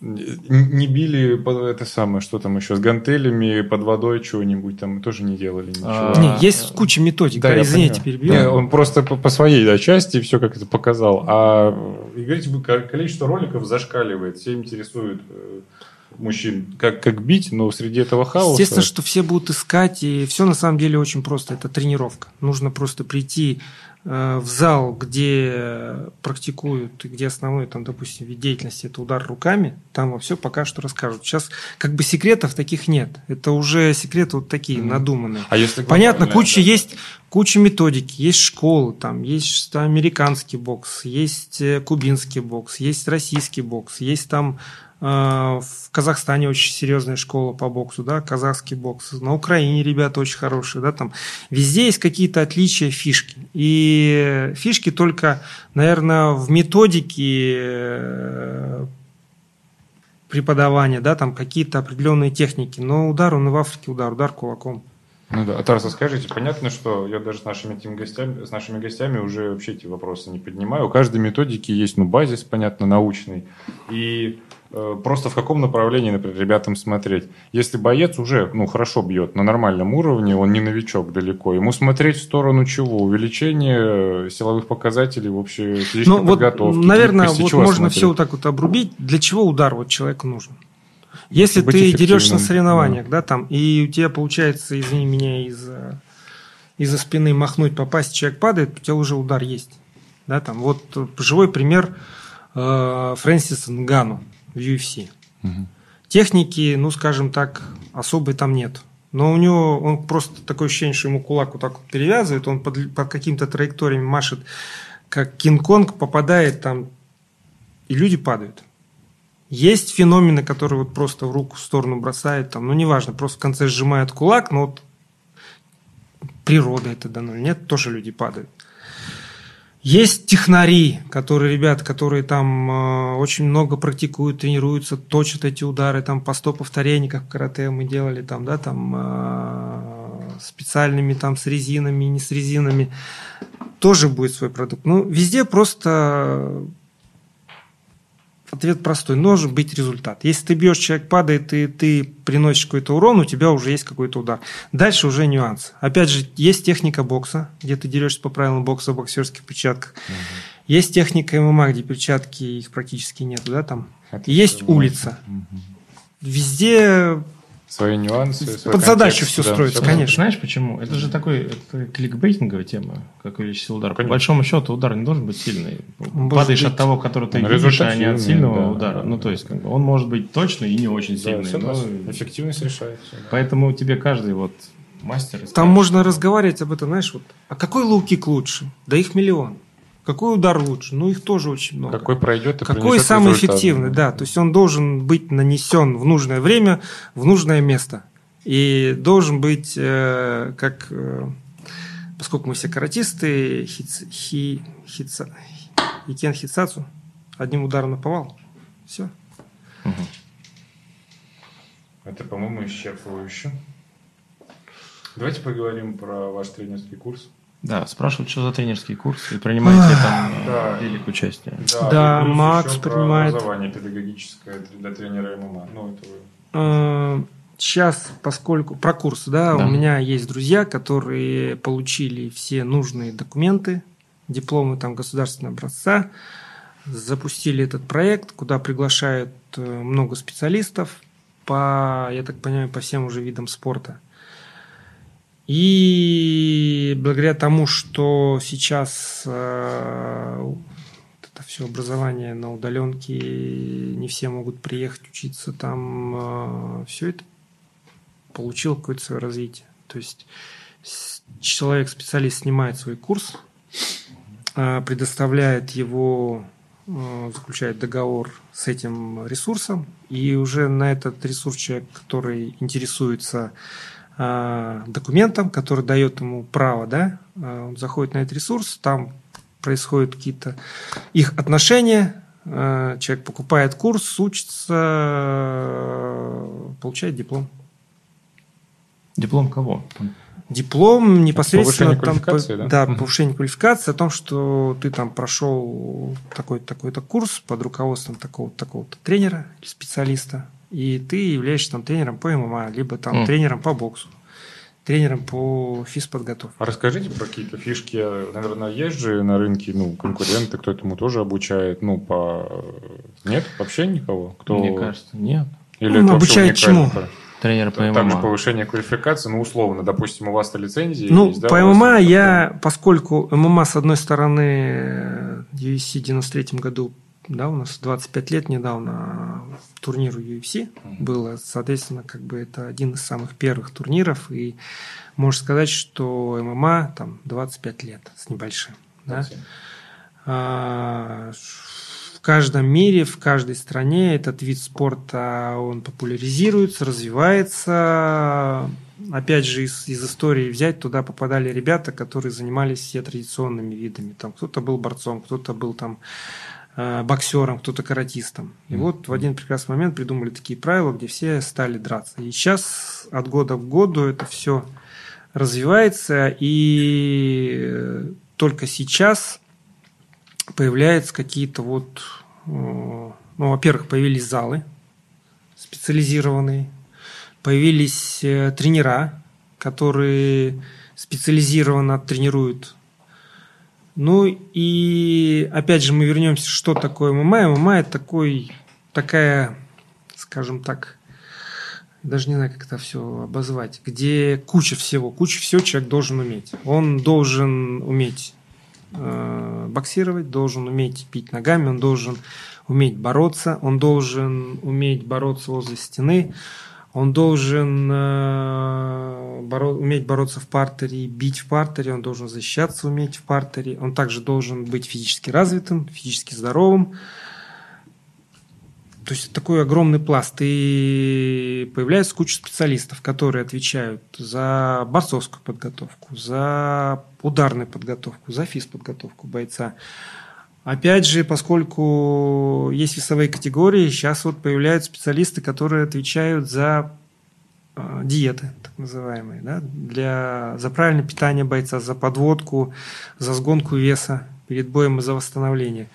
B: Не били под это самое, что там еще, с гантелями под водой чего-нибудь там тоже не делали ничего.
A: А,
C: Не, есть куча методик.
B: Да,
C: Извините,
B: понимаю.
C: перебью.
B: Не, он просто по, по своей да, части все как это показал. А и говорите, вы, ко- количество роликов зашкаливает. Все интересует э, мужчин, как, как бить, но среди этого хаоса...
C: Естественно, что все будут искать, и все на самом деле очень просто. Это тренировка. Нужно просто прийти э, в зал, где практикуют, и где основной, там, допустим, вид деятельности это удар руками, там во все пока что расскажут. Сейчас как бы секретов таких нет. Это уже секреты вот такие
B: Мгм.
C: надуманные.
B: А если
C: Понятно, куча
B: да.
C: есть, куча методики, есть школы, там есть там, американский бокс, есть э, кубинский бокс, есть российский бокс, есть там э, в Казахстане очень серьезная школа по боксу, да, казахский бокс, на Украине ребята очень хорошие, да, там везде есть какие-то отличия, фишки, и фишки только, наверное, в методике э, преподавания, да, там какие-то определенные техники, но удар он и в Африке удар, удар кулаком.
B: Ну да, а скажите, понятно, что я даже с нашими этими гостями, с нашими гостями уже вообще эти вопросы не поднимаю. У каждой методики есть, ну, базис, понятно, научный. И просто в каком направлении, например, ребятам смотреть. Если боец уже, ну, хорошо бьет на нормальном уровне, он не новичок далеко, ему смотреть в сторону чего? Увеличение э, силовых показателей в общей физической
C: Ну, вот,
B: подготовке?
C: наверное,
B: После
C: вот можно
B: смотреть?
C: все вот так вот обрубить. Для чего удар вот человеку нужен? Если
B: Быть
C: ты дерешься на соревнованиях, да. там, и у тебя получается, извини меня, из-за из-за спины махнуть, попасть, человек падает, у тебя уже удар есть. Да, там, вот э, живой пример э, Фрэнсиса Нгану в UFC.
B: Мгм.
C: Техники, ну, скажем так, особой там нет. Но у него, он просто такое ощущение, что ему кулак вот так вот перевязывает, он под, под каким-то траекториями машет, как Кинг-Конг, попадает там, и люди падают. Есть феномены, которые вот просто в руку в сторону бросают, там, ну, неважно, просто в конце сжимает кулак, но вот природа это дано нет, тоже люди падают. Есть технари, которые, ребят, которые там э, очень много практикуют, тренируются, точат эти удары, там по 100 повторений, как в карате мы делали, там, да, там э, специальными, там, с резинами, не с резинами. Тоже будет свой продукт. Ну, везде просто ответ простой. Должен быть результат. Если ты бьешь, человек падает, и ты приносишь какой-то урон, у тебя уже есть какой-то удар. Дальше уже нюанс. Опять же, есть техника бокса, где ты дерешься по правилам бокса в боксерских перчатках. Есть техника ММА, где перчатки, их практически нету, да, там. Есть улица.
B: мгм.
C: Везде
B: Свои нюансы. свой
C: Под задачу всё
B: да,
C: строится,
B: всё
C: конечно.
A: Знаешь почему? Это же такой это кликбейтинговая тема, как увеличить силу удара. По
B: Конечно.
A: большому счету удар не должен быть сильный.
C: может
A: Падаешь
C: быть.
A: от того, который ты видишь, а не от сильного
B: да.
A: удара. Ну, то есть, как бы, он может быть точный и не очень
B: Да,
A: сильный.
B: согласен.
A: но-
B: Эффективность решает. всё, да.
A: Поэтому тебе каждый вот мастер...
C: Там можно разговаривать об этом, знаешь, вот, а какой лоу-кик лучше? Да их миллион. Какой удар лучше? Ну, их тоже очень много.
B: Какой пройдет и
C: Какой самый
B: результат.
C: эффективный, да. То есть он должен быть нанесен в нужное время, в нужное место. И должен быть, э, как, э, поскольку мы все каратисты, хиц, хи, хица, Икен Хицацу, одним ударом наповал. Все.
A: Мгм.
B: Это, по-моему, исчерпывающе. Давайте поговорим про ваш тренерский курс.
A: Да, спрашивают, что за тренерский курс, и принимаете ли там
B: Да.
A: э, велик участие.
C: Да,
B: и плюс
C: Макс принимает.
B: образование педагогическое для тренера ММА. Ну, это вы.
C: Э, Сейчас, поскольку про курс, да,
A: Да.
C: у меня есть друзья, которые получили все нужные документы, дипломы там государственного образца, запустили этот проект, куда приглашают э, много специалистов по, я так понимаю, по всем уже видам спорта. И благодаря тому, что сейчас э, вот это все образование на удаленке, не все могут приехать учиться там, все это получило какое-то свое развитие. То есть с- человек, специалист, снимает свой курс, э, предоставляет его, э, заключает договор с этим ресурсом, и уже на этот ресурс человек, который интересуется э, документом, который дает ему право, да, э, он заходит на этот ресурс, там происходят какие-то их отношения, э, человек покупает курс, учится, получает диплом.
A: Диплом кого?
C: Диплом непосредственно
B: повышение
C: там,
B: квалификации,
C: по-
B: да?
C: да, повышение квалификации, о том, что ты там прошел такой-то такой-то курс под руководством такого-то такого-то тренера специалиста, и ты являешься там тренером по ММА, либо там
A: Мгм.
C: тренером по боксу, тренером по физподготовке.
B: А расскажите про какие-то фишки. Наверное, есть же на рынке ну, конкуренты, кто этому тоже обучает. Ну, по... Нет вообще никого? Кто...
A: Мне кажется, нет.
B: Или
C: Ну,
B: это вообще
C: обучает чему?
A: Тренер по
B: Также
A: ММА.
B: повышение квалификации, ну, условно, допустим, у вас-то лицензии
C: Ну,
B: есть, да?
C: по ММА я, поскольку ММА, с одной стороны, UFC в 93 году, да, у нас 25 лет недавно турниру UFC было, соответственно, как бы это один из самых первых турниров, и можно сказать, что ММА там 25 лет с небольшим. Да? А, В каждом мире, в каждой стране этот вид спорта он популяризируется, развивается. Опять же, из, из истории взять, туда попадали ребята, которые занимались все традиционными видами. Там кто-то был борцом, кто-то был там боксером, кто-то каратистом. И
B: Мгм.
C: вот в один прекрасный момент придумали такие правила, где все стали драться. И сейчас от года в году это все развивается, и э, только сейчас появляются какие-то вот, э, ну, во-первых, появились залы специализированные, появились э, тренера, которые специализированно тренируют. Ну и опять же мы вернемся, что такое ММА. ММА это такой, такая, скажем так, даже не знаю, как это все обозвать, где куча всего, куча всего человек должен уметь. Он должен уметь э, боксировать, должен уметь бить ногами, он должен уметь бороться, он должен уметь бороться возле стены, он должен э, боро- уметь бороться в партере, бить в партере, он должен защищаться уметь в партере, он также должен быть физически развитым, физически здоровым. То есть такой огромный пласт. И появляется куча специалистов, которые отвечают за борцовскую подготовку, за ударную подготовку, за физподготовку бойца. Опять же, поскольку есть весовые категории, сейчас вот появляются специалисты, которые отвечают за э, диеты, так называемые, да, для, за правильное питание бойца, за подводку, за сгонку веса перед боем и за восстановление.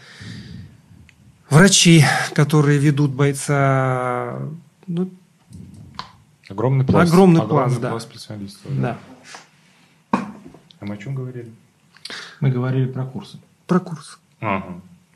C: Врачи, которые ведут бойца, ну,
B: Огромный пласт.
C: Огромный пласт, да.
B: специалистов.
C: да,
B: А мы о чем говорили?
A: Мы говорили про курсы.
C: про курс.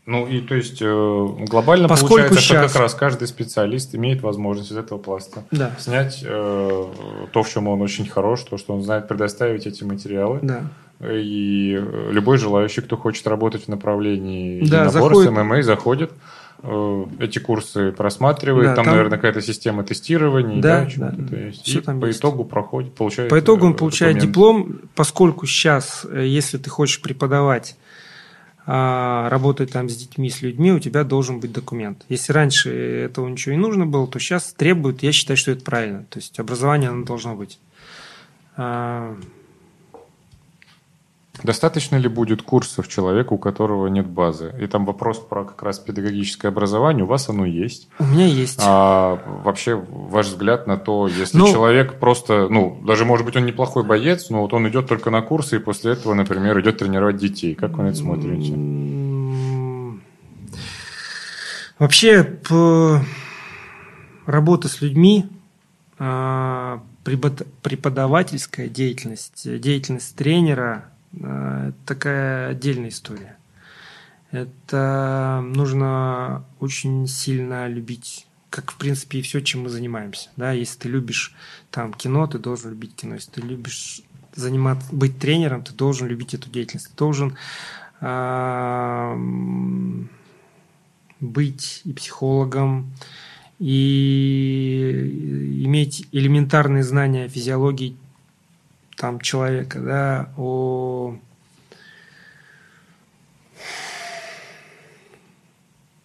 B: Ну и то есть э, глобально
C: Поскольку
B: получается, что
C: щас-
B: как раз каждый специалист имеет возможность из этого пласта
C: Да,
B: снять э, то, в чем он очень хорош, то, что он знает предоставить эти материалы.
C: да.
B: И любой желающий, кто хочет работать в направлении
C: Да,
B: единоборств,
C: заходит.
B: ММА, заходит, э, эти курсы просматривает,
C: Да,
B: там,
C: там-
B: наверное, какая-то система тестирования,
C: Да,
B: да,
C: да, да.
B: есть.
C: Всё
B: И
C: там
B: по
C: есть.
B: итогу проходит, получает
C: По итогу он
B: э,
C: получает
B: документ.
C: диплом, поскольку сейчас, если ты хочешь преподавать, работать там с детьми, с людьми, у тебя должен быть документ. Если раньше этого ничего не нужно было, то сейчас требуют, я считаю, что это правильно. То есть образование оно должно быть.
B: Достаточно ли будет курсов человеку, у которого нет базы? И там вопрос про как раз педагогическое образование. У вас оно есть.
C: У меня есть.
B: А вообще ваш взгляд на то, если
C: Ну-
B: человек просто, ну, даже может быть он неплохой боец, но вот он идет только на курсы и после этого, например, идет тренировать детей. Как вы на это смотрите?
C: Вообще, п- работа с людьми, а, препод- преподавательская деятельность, деятельность тренера это такая отдельная история. Это нужно очень сильно любить, как в принципе и все, чем мы занимаемся. Да, если ты любишь там кино, ты должен любить кино. Если ты любишь заниматься, быть тренером, ты должен любить эту деятельность. Ты должен а, м, быть и психологом, и иметь элементарные знания физиологии там человека, да, о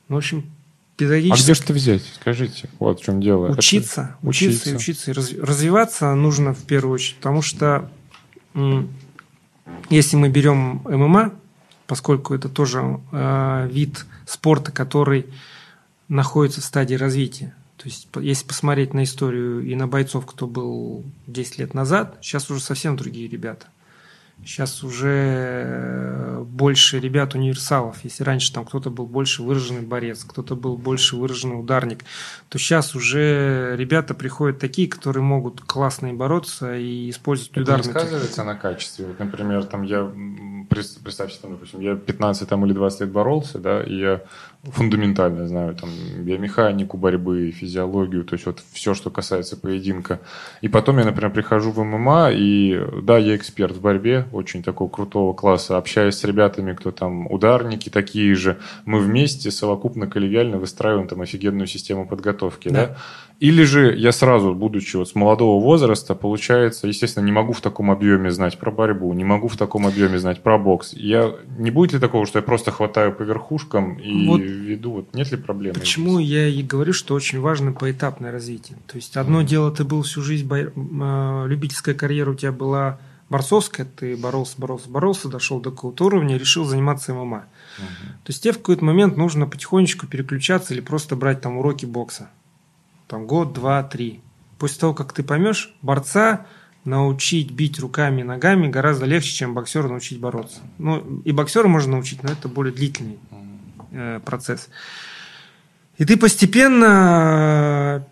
C: ну, в общем,
B: А
C: педагогически
B: где же это взять? Скажите, вот в чем дело. Это-
C: учиться, учиться и учиться. Развиваться нужно в первую очередь, потому что если мы берем ММА, поскольку это тоже э, вид спорта, который находится в стадии развития. То есть, если посмотреть на историю и на бойцов, кто был 10 лет назад, сейчас уже совсем другие ребята – Сейчас уже больше ребят универсалов. Если раньше там кто-то был больше выраженный борец, кто-то был больше выраженный ударник, то сейчас уже ребята приходят такие, которые могут классно и бороться и использовать
B: Это
C: ударные.
B: Это сказывается на качестве. Вот, например, там я представьте, там, допустим, я 15 там, или 20 лет боролся, да, и я фундаментально знаю там биомеханику борьбы, физиологию, то есть вот все, что касается поединка. И потом я, например, прихожу в ММА, и да, я эксперт в борьбе, очень такого крутого класса, общаюсь с ребятами, кто там ударники такие же, мы вместе совокупно коллегиально выстраиваем там офигенную систему подготовки, да. да? Или же я сразу, будучи вот с молодого возраста, получается, естественно, не могу в таком объеме знать про борьбу, не могу в таком объеме знать про бокс. Я не будет ли такого, что я просто хватаю по верхушкам и вот веду? Вот нет ли проблем?
C: Почему я и говорю, что очень важно поэтапное развитие. То есть одно mm. дело, ты был всю жизнь бо... А, любительская карьера у тебя была борцовская, ты боролся, боролся, боролся, дошел до какого-то уровня, решил заниматься ММА. Угу. То есть тебе в какой-то момент нужно потихонечку переключаться или просто брать там уроки бокса там год, два, три. После того, как ты поймешь, борца научить бить руками и ногами гораздо легче, чем боксера научить бороться. Ну, и боксера можно научить, но это более длительный э, процесс. И ты постепенно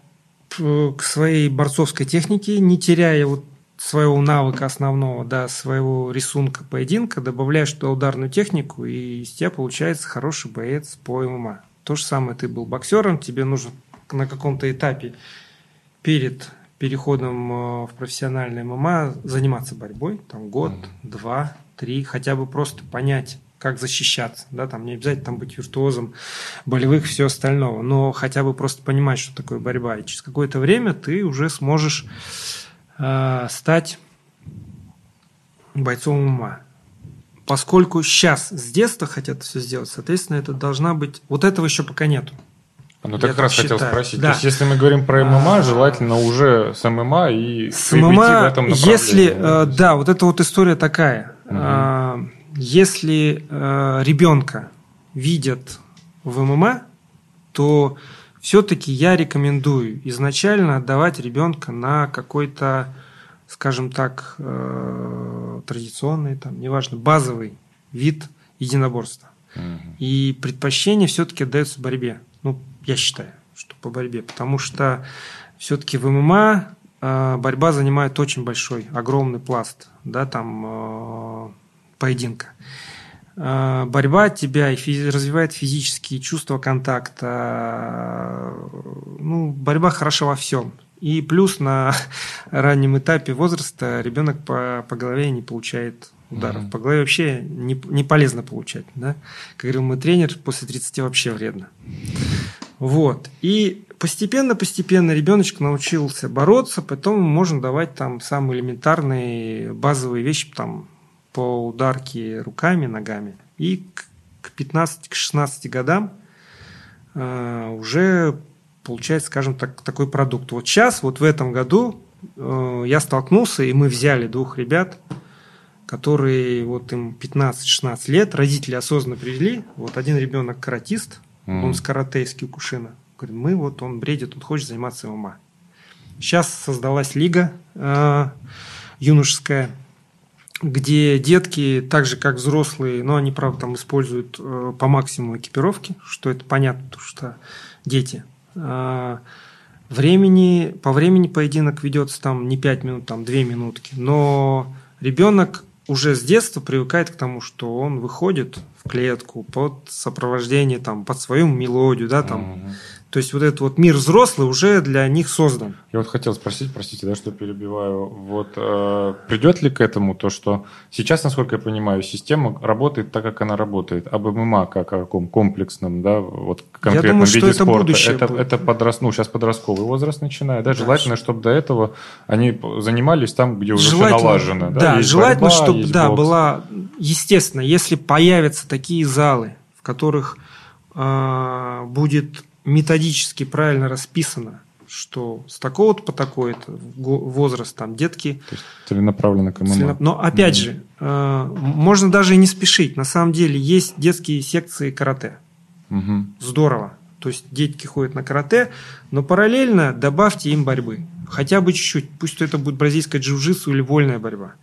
C: э, к своей борцовской технике, не теряя вот своего навыка основного, да, своего рисунка поединка, добавляешь туда ударную технику, и из тебя получается хороший боец по ММА. То же самое, ты был боксером, тебе нужно на каком-то этапе перед переходом э, в профессиональное ММА заниматься борьбой, там год, mm-hmm. два, три, хотя бы просто понять, как защищаться, да, там не обязательно там быть виртуозом болевых и все остального, но хотя бы просто понимать, что такое борьба, и через какое-то время ты уже сможешь э, стать бойцом ума. Поскольку сейчас с детства хотят все сделать, соответственно, это должна быть... Вот этого еще пока нету.
B: Ну, так как раз считаю. хотел спросить. Да. То есть, если мы говорим про ММА, а, желательно уже с ММА и
C: с ММА, в этом Если, э, да, вот эта вот история такая. Угу. Если э, ребенка видят в ММА, то все-таки я рекомендую изначально отдавать ребенка на какой-то, скажем так, э, традиционный, там, неважно, базовый вид единоборства. Угу. И предпочтение все-таки отдается борьбе. Ну, я считаю, что по борьбе. Потому что все-таки в ММА э, борьба занимает очень большой, огромный пласт, да, там э, поединка. Э, борьба тебя развивает физические чувства контакта. Ну, борьба хороша во всем. И плюс на раннем этапе возраста ребенок по, по голове не получает ударов. Mm-hmm. По голове вообще не, не полезно получать. Да? Как говорил мой тренер, после 30 вообще вредно. Вот. И постепенно-постепенно ребеночек научился бороться, потом можно давать там самые элементарные базовые вещи там, по ударке руками, ногами. И к 15-16 годам э, уже получается, скажем так, такой продукт. Вот сейчас, вот в этом году э, я столкнулся, и мы взяли двух ребят, которые вот им 15-16 лет, родители осознанно привели. Вот один ребенок каратист, Mm. Он с карате из Кюкушина. Говорит, мы вот, он бредит, он хочет заниматься ММА. Сейчас создалась лига э, юношеская, где детки, так же как взрослые, но они, правда, там используют э, по максимуму экипировки, что это понятно, потому что дети. Э, времени, по времени поединок ведется там не 5 минут, там 2 минутки, но ребенок уже с детства привыкает к тому, что он выходит в клетку под сопровождение, там, под свою мелодию, да, там, угу. То есть вот этот вот мир взрослый уже для них создан.
B: Я вот хотел спросить, простите, да, что перебиваю. Вот э, придет ли к этому то, что сейчас, насколько я понимаю, система работает так, как она работает, об ММА как о каком комплексном, да, вот конкретном я думаю, виде что это спорта. Будущее это, будет. это подрос, ну, сейчас подростковый возраст начинает, да, желательно, да. чтобы до этого они занимались там, где уже все налажено.
C: Да, да желательно, борьба, чтобы да, была, естественно, если появятся такие залы, в которых э, будет методически правильно расписано, что с такого-то по такой-то возраст, там, детки...
B: То есть целенаправленно к ММА.
C: Целенап... Но опять mm-hmm. же, э, можно даже и не спешить. На самом деле есть детские секции карате.
B: Mm-hmm.
C: Здорово. То есть детки ходят на карате, но параллельно добавьте им борьбы. Хотя бы чуть-чуть. Пусть это будет бразильская джиу-джитсу или вольная борьба.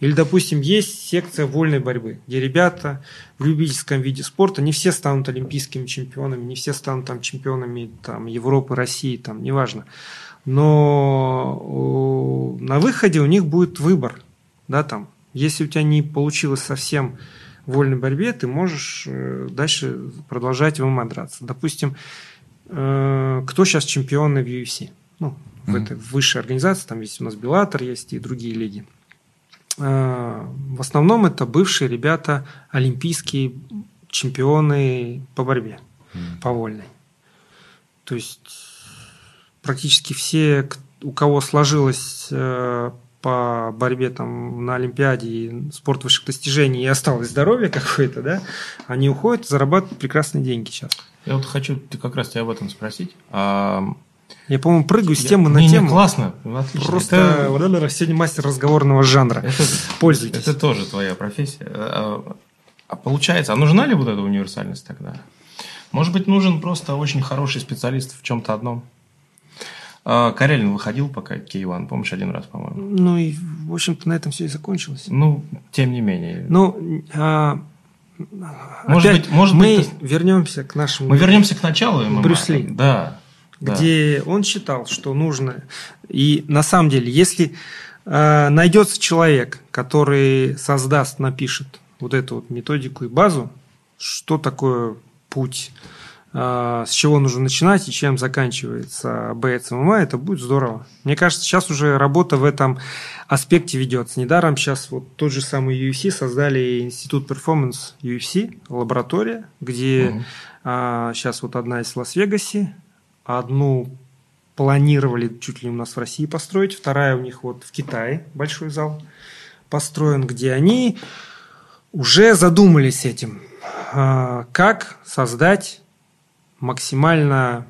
C: Или, допустим, есть секция вольной борьбы, где ребята в любительском виде спорта, не все станут олимпийскими чемпионами, не все станут там чемпионами там, Европы, России, там, неважно. Но на выходе у них будет выбор. Да, там, если у тебя не получилось совсем в вольной борьбе, ты можешь э, дальше продолжать в ММА драться. Допустим, э, кто сейчас чемпионы в UFC? Ну, в mm-hmm. этой высшей организации, там есть у нас Беллатор, есть и другие лиги. Э, в основном это бывшие ребята, олимпийские чемпионы по борьбе, mm. по вольной. То есть практически все, у кого сложилось э, по борьбе там на Олимпиаде и спорт высших достижений и осталось здоровье какое-то, да, они уходят, зарабатывают прекрасные деньги сейчас.
A: Я вот хочу как раз тебя об этом спросить. А
C: я, по-моему, прыгаю с темы на тему.
A: классно, отлично.
C: Просто это... сегодня мастер разговорного жанра. Это, Пользуйтесь.
A: Это тоже твоя профессия. А, а получается, а нужна ли вот эта универсальность тогда? Может быть, нужен просто очень хороший специалист в чем-то одном? А, Карелин выходил пока K1, помнишь, один раз, по-моему.
C: Ну и, в общем-то, на этом все и закончилось.
A: Ну, тем не менее.
C: Ну, а,
A: может опять быть, может
C: мы
A: быть,
C: вернемся к нашему...
A: Мы вернемся к началу ММА.
C: Брюсли.
A: Да
C: где он считал, что нужно. И на самом деле, если э, найдется человек, который создаст, напишет вот эту вот методику и базу, что такое путь, э, с чего нужно начинать и чем заканчивается боец ММА, это будет здорово. Мне кажется, сейчас уже работа в этом аспекте ведется. Недаром сейчас вот тот же самый UFC создали институт перформанс UFC, лаборатория, где угу. э, сейчас вот одна из Лас-Вегасе, Одну планировали чуть ли у нас в России построить, вторая у них вот в Китае большой зал построен, где они уже задумались этим, а, как создать максимально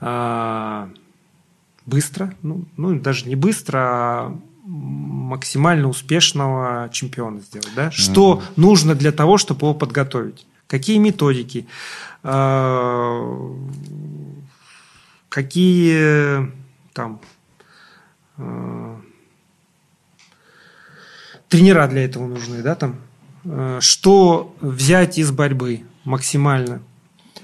C: а, быстро, ну, ну даже не быстро, а максимально успешного чемпиона сделать, да? Что mm-hmm. нужно для того, чтобы его подготовить? Какие методики? Какие там э, тренера для этого нужны, да, там, э, что взять из борьбы максимально,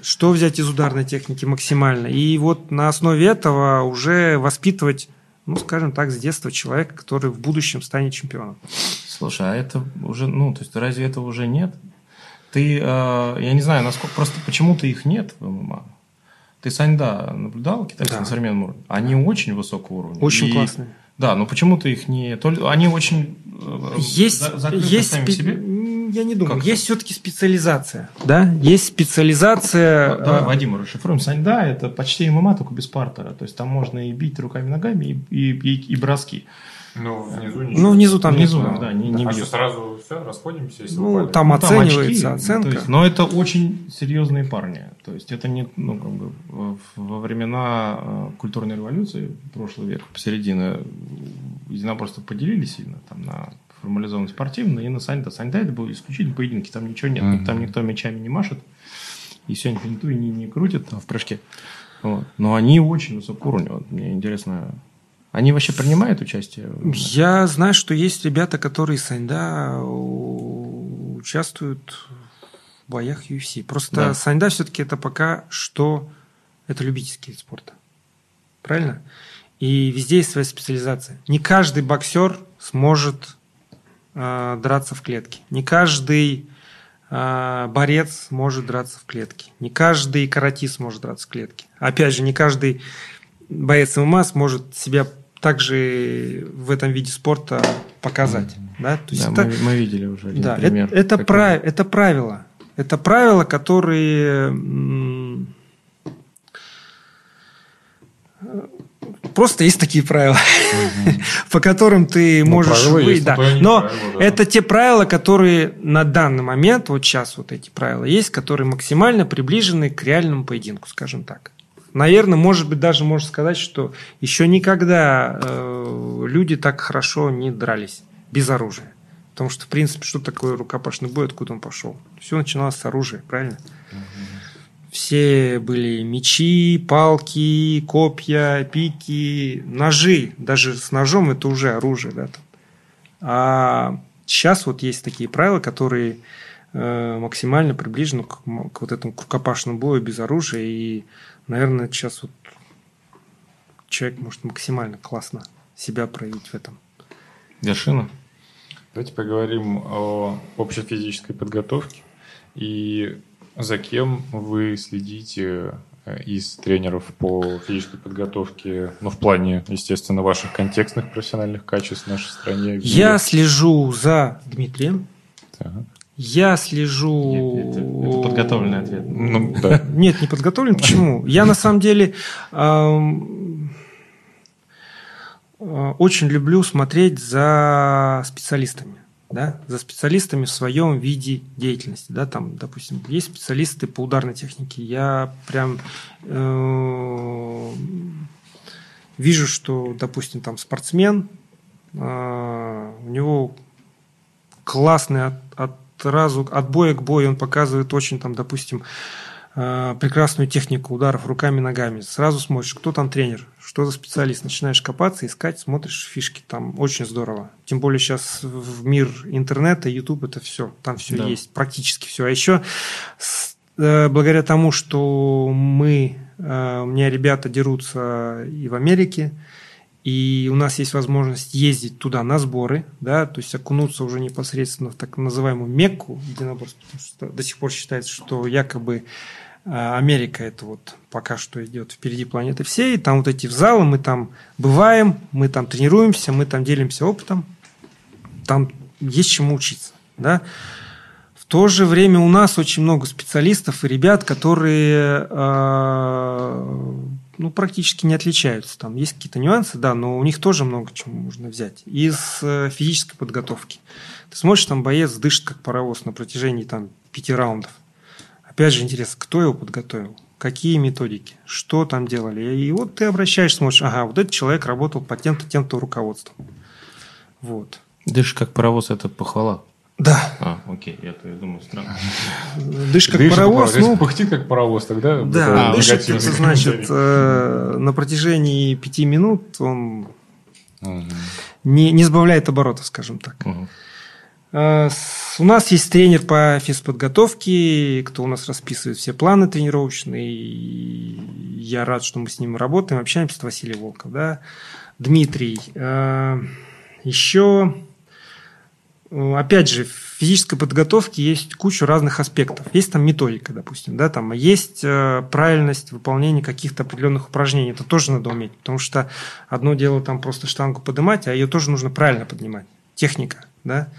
C: что взять из ударной техники максимально. И вот на основе этого уже воспитывать, ну, скажем так, с детства человека, который в будущем станет чемпионом.
A: Слушай, а это уже, ну, то есть разве этого уже нет? Ты, э, я не знаю, насколько, просто почему-то их нет в ММА. Ты, Сань, да, наблюдал китайцев да. на современном уровне? Они да. очень высокого уровня.
C: Очень и, классные.
A: Да, но почему-то их не... Они очень
C: э, есть, есть сами спе... себе? Я не думаю. Как есть все-таки специализация. Да, есть специализация.
A: Давай, а... Вадим, расшифруем. Сань, да, это почти ММА, только без партера. То есть там можно и бить руками-ногами, и, и, и, и броски.
B: Ну, внизу ничего.
C: Ну, внизу там
A: внизу, нет. Да, не, не
B: а что, сразу все, расходимся? Если
C: ну, упали? там ну, оценивается там очки, оценка.
A: Есть, но это очень серьезные парни. То есть, это не, ну, как бы, во времена э, культурной революции, прошлый век, посередине, единоборства поделили сильно там на формализованно спортивные и на саньта. Саньта это был исключительно поединки, там ничего нет, mm-hmm. там никто мечами не машет, и все не финтует, не, не крутит там, в прыжке. Вот. Но они очень высокого уровня. Вот, мне интересно, они вообще принимают участие?
C: Я знаю, что есть ребята, которые саньда участвуют в боях UFC. Просто да. саньда все-таки это пока что это любительский вид спорта. Правильно? И везде есть своя специализация. Не каждый боксер сможет э, драться в клетке. Не каждый э, борец может драться в клетке. Не каждый каратист может драться в клетке. Опять же, не каждый боец ММА сможет себя также в этом виде спорта показать. Да,
A: То есть да это, мы, мы видели уже один да, пример.
C: Это, это, прав, это правила. Это правила, которые просто есть такие правила, по которым ты ну, можешь выйти. Да. Но это те правила, которые на данный момент, вот сейчас вот эти правила есть, которые максимально приближены к реальному поединку, скажем так. Наверное, может быть, даже можно сказать, что еще никогда э, люди так хорошо не дрались без оружия. Потому что, в принципе, что такое рукопашный бой, откуда он пошел? Все начиналось с оружия, правильно? Все были мечи, палки, копья, пики, ножи. Даже с ножом это уже оружие. Да, там. А сейчас вот есть такие правила, которые э, максимально приближены к, к вот этому рукопашному бою без оружия. И, наверное, сейчас вот человек может максимально классно себя проявить в этом.
A: Вершина.
B: Давайте поговорим о общей физической подготовке и за кем вы следите э, из тренеров по физической подготовке, ну, в плане, естественно, ваших контекстных профессиональных качеств в нашей стране?
C: Я слежу за Дмитрием. Так. Я слежу...
A: Нет, это, это подготовленный ответ.
B: Ну, да.
C: Нет, не подготовлен. Почему? Я на самом деле Э, очень люблю смотреть за специалистами. Да, за специалистами в своем виде деятельности. Да, там, допустим, есть специалисты по ударной технике. Я прям э, вижу, что, допустим, там спортсмен, э, у него классный от, от разу от боя к бою он показывает очень там, допустим, э, прекрасную технику ударов руками, ногами. Сразу смотришь, кто там тренер, что за специалист? Начинаешь копаться, искать, смотришь фишки. Там очень здорово. Тем более сейчас в мир интернета, YouTube это все. Там все да. есть, практически все. А еще э, благодаря тому, что мы, э, у меня ребята дерутся и в Америке, и у нас есть возможность ездить туда на сборы, да, то есть окунуться уже непосредственно в так называемую Мекку единоборств, потому что до сих пор считается, что якобы а, Америка это вот пока что идет впереди планеты всей. Там вот эти залы, мы там бываем, мы там тренируемся, мы там делимся опытом. Там есть чему учиться. Да? В то же время у нас очень много специалистов и ребят, которые э, ну, практически не отличаются. Там есть какие-то нюансы, да, но у них тоже много чего можно взять. Из э, физической подготовки. Ты смотришь, там боец дышит как паровоз на протяжении там, пяти раундов. Опять же интересно, кто его подготовил, какие методики, что там делали. И вот ты обращаешься, смотришь, ага, вот этот человек работал по тем-то, тем-то руководством. Вот.
A: Дышишь как паровоз – это похвала.
C: Да.
A: А, окей, я, я думаю, странно.
C: Дышь как паровоз.
B: Как ну, пыхтит как паровоз, тогда...
C: Да, а, дышит, это значит, э, на протяжении пяти минут он угу. не, не сбавляет оборотов, скажем так. Угу. Э, у нас есть тренер по физподготовке, кто у нас расписывает все планы тренировочные. Я рад, что мы с ним работаем, общаемся. с Василием Волков, да. Дмитрий. Э, Еще, опять же, в физической подготовке есть куча разных аспектов. Есть там методика, допустим, да, там есть правильность выполнения каких-то определенных упражнений. Это тоже надо уметь, потому что одно дело там просто штангу поднимать, а ее тоже нужно правильно поднимать. Техника, да.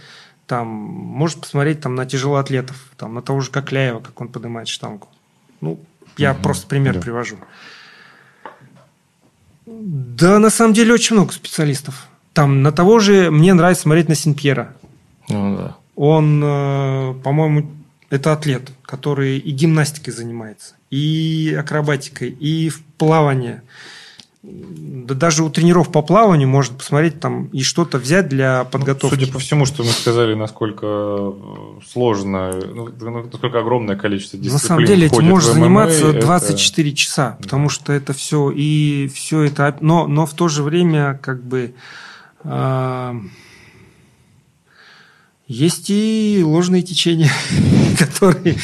C: Там, может посмотреть там, на тяжелоатлетов, там, на того же Кокляева, как он поднимает штангу. Ну, я угу, просто пример да. привожу. Да, на самом деле очень много специалистов. Там на того же мне нравится смотреть на Синпьера.
A: Ну, да.
C: Он, э, по-моему, это атлет, который и гимнастикой занимается, и акробатикой, и в плавание да даже у тренеров по плаванию можно посмотреть там и что-то взять для ну, подготовки.
B: судя по всему, что мы сказали, насколько э, сложно, ну, насколько огромное количество дисциплин.
C: На самом деле этим можно заниматься 24 это... часа, потому да. что это все и все это, но, но в то же время как бы э, есть и ложные течения, которые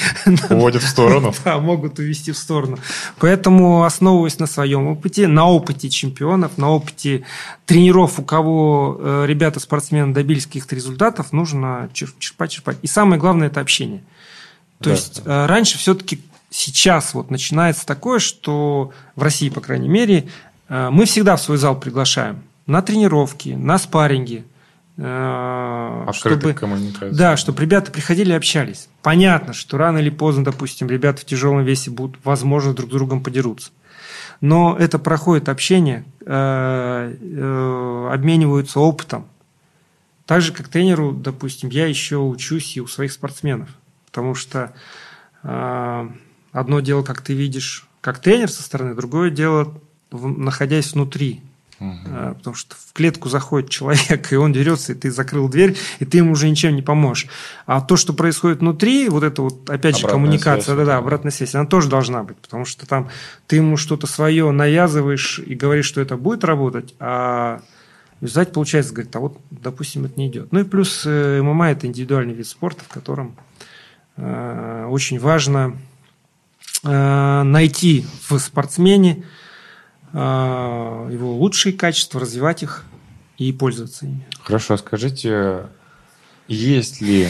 B: уводят в сторону.
C: Да, могут увести в сторону. Поэтому, основываясь на своем опыте, на опыте чемпионов, на опыте тренеров, у кого э, ребята-спортсмены добились каких-то результатов, нужно черпать, черпать. И самое главное – это общение. То да. есть, э, раньше все-таки сейчас вот начинается такое, что в России, по крайней мере, э, мы всегда в свой зал приглашаем на тренировки, на спарринги –
B: Э, чтобы, коммуникация.
C: Да, чтобы ребята приходили и общались. Понятно, что рано или поздно, допустим, ребята в тяжелом весе будут, возможно, друг с другом подерутся. Но это проходит общение, э, э, обмениваются опытом. Так же, как тренеру, допустим, я еще учусь и у своих спортсменов. Потому что одно дело, как ты видишь как тренер со стороны, другое дело, находясь внутри Угу. Потому что в клетку заходит человек, и он дерется, и ты закрыл дверь, и ты ему уже ничем не поможешь. А то, что происходит внутри, вот это вот, опять же, коммуникация, да, да, обратная связь, она тоже должна быть. Потому что там ты ему что-то свое навязываешь и говоришь, что это будет работать, а результате получается, говорит, а вот, допустим, это не идет. Ну и плюс э, ММА – это индивидуальный вид спорта, в котором э, очень важно э, найти в спортсмене его лучшие качества, развивать их и пользоваться ими.
B: Хорошо, скажите, есть ли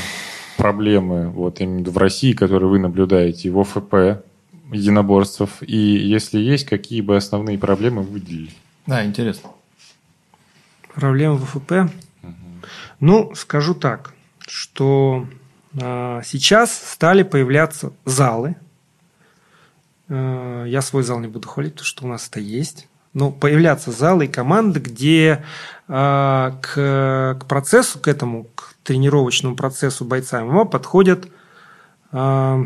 B: проблемы вот именно в России, которые вы наблюдаете в ОФП единоборств? И если есть, какие бы основные проблемы выделили?
A: Да, интересно.
C: Проблемы в ОФП? Угу. Ну, скажу так, что э, сейчас стали появляться залы, я свой зал не буду хвалить, потому что у нас это есть. Но появляться залы и команды, где э, к, к процессу, к этому, к тренировочному процессу бойца ММА подходят э,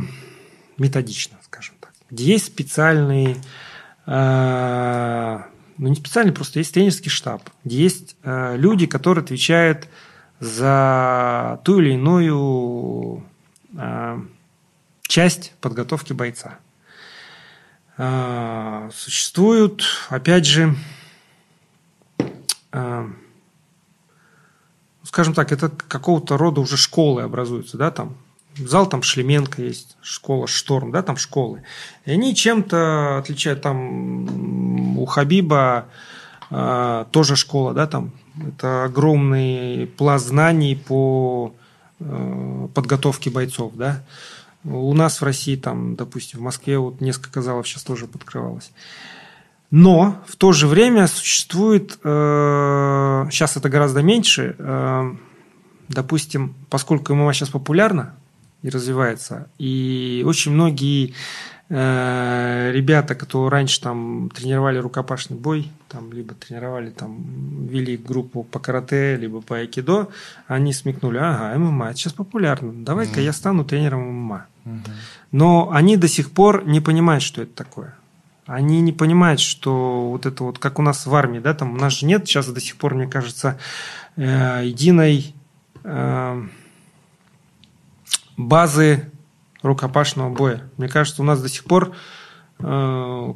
C: методично, скажем так. Где есть специальный, ну не специальный, просто есть тренерский штаб, где есть люди, которые отвечают за ту или иную часть подготовки бойца. А, существуют, опять же, а, скажем так, это какого-то рода уже школы образуются, да, там зал там Шлеменко есть, школа Шторм, да, там школы. И они чем-то отличают, там у Хабиба э, тоже школа, да, там это огромный пласт знаний по э, подготовке бойцов, да. У нас в России, там, допустим, в Москве вот несколько залов сейчас тоже подкрывалось. Но в то же время существует, э, сейчас это гораздо меньше, э, допустим, поскольку ММА сейчас популярна и развивается, и очень многие э, ребята, которые раньше там тренировали рукопашный бой, там, либо тренировали, там, вели группу по карате, либо по айкидо, они смекнули, ага, ММА, это сейчас популярно, давай-ка mm-hmm. я стану тренером ММА. Но они до сих пор не понимают, что это такое. Они не понимают, что вот это вот, как у нас в армии, да, там у нас же нет сейчас до сих пор, мне кажется, э, единой э, базы рукопашного боя. Мне кажется, у нас до сих пор э,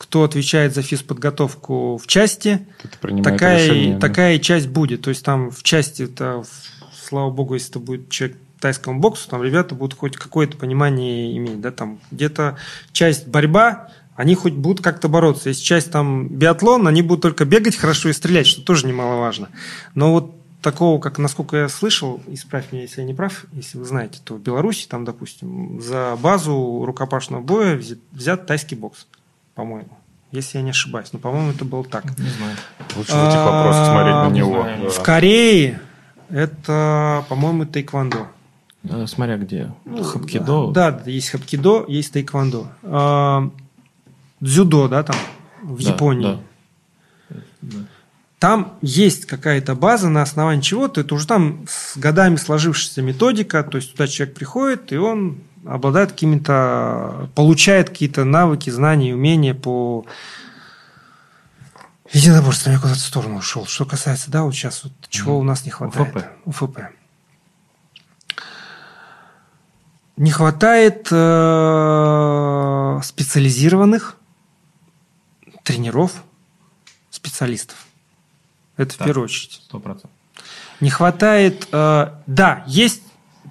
C: кто отвечает за физподготовку в части, такая, решение, да? такая часть будет. То есть там в части, это, слава богу, если это будет человек тайскому боксу, там ребята будут хоть какое-то понимание иметь, да, там где-то часть борьба, они хоть будут как-то бороться. Если часть там биатлон, они будут только бегать хорошо и стрелять, что тоже немаловажно. Но вот такого, как насколько я слышал, исправь меня, если я не прав, если вы знаете, то в Беларуси там, допустим, за базу рукопашного боя взят, взят тайский бокс, по-моему. Если я не ошибаюсь. Но, по-моему, это было так.
A: Не знаю.
B: Лучше в этих вопросах смотреть на него.
C: В Корее это, по-моему, тайквандо.
A: Э, смотря где. Ну, хапкидо.
C: Да, да, есть хапкидо, есть тайквандо. А, дзюдо, да, там, в да, Японии. Да. Там есть какая-то база, на основании чего то это уже там с годами сложившаяся методика, то есть туда человек приходит, и он обладает какими-то, получает какие-то навыки, знания, умения по единоборству. Я куда-то в сторону ушел. Что касается, да, вот сейчас, вот, чего у нас не хватает.
A: УФП.
C: УФП. Не хватает э, специализированных тренеров, специалистов. Это да, в первую очередь.
A: Сто процентов.
C: Не хватает... Э, да, есть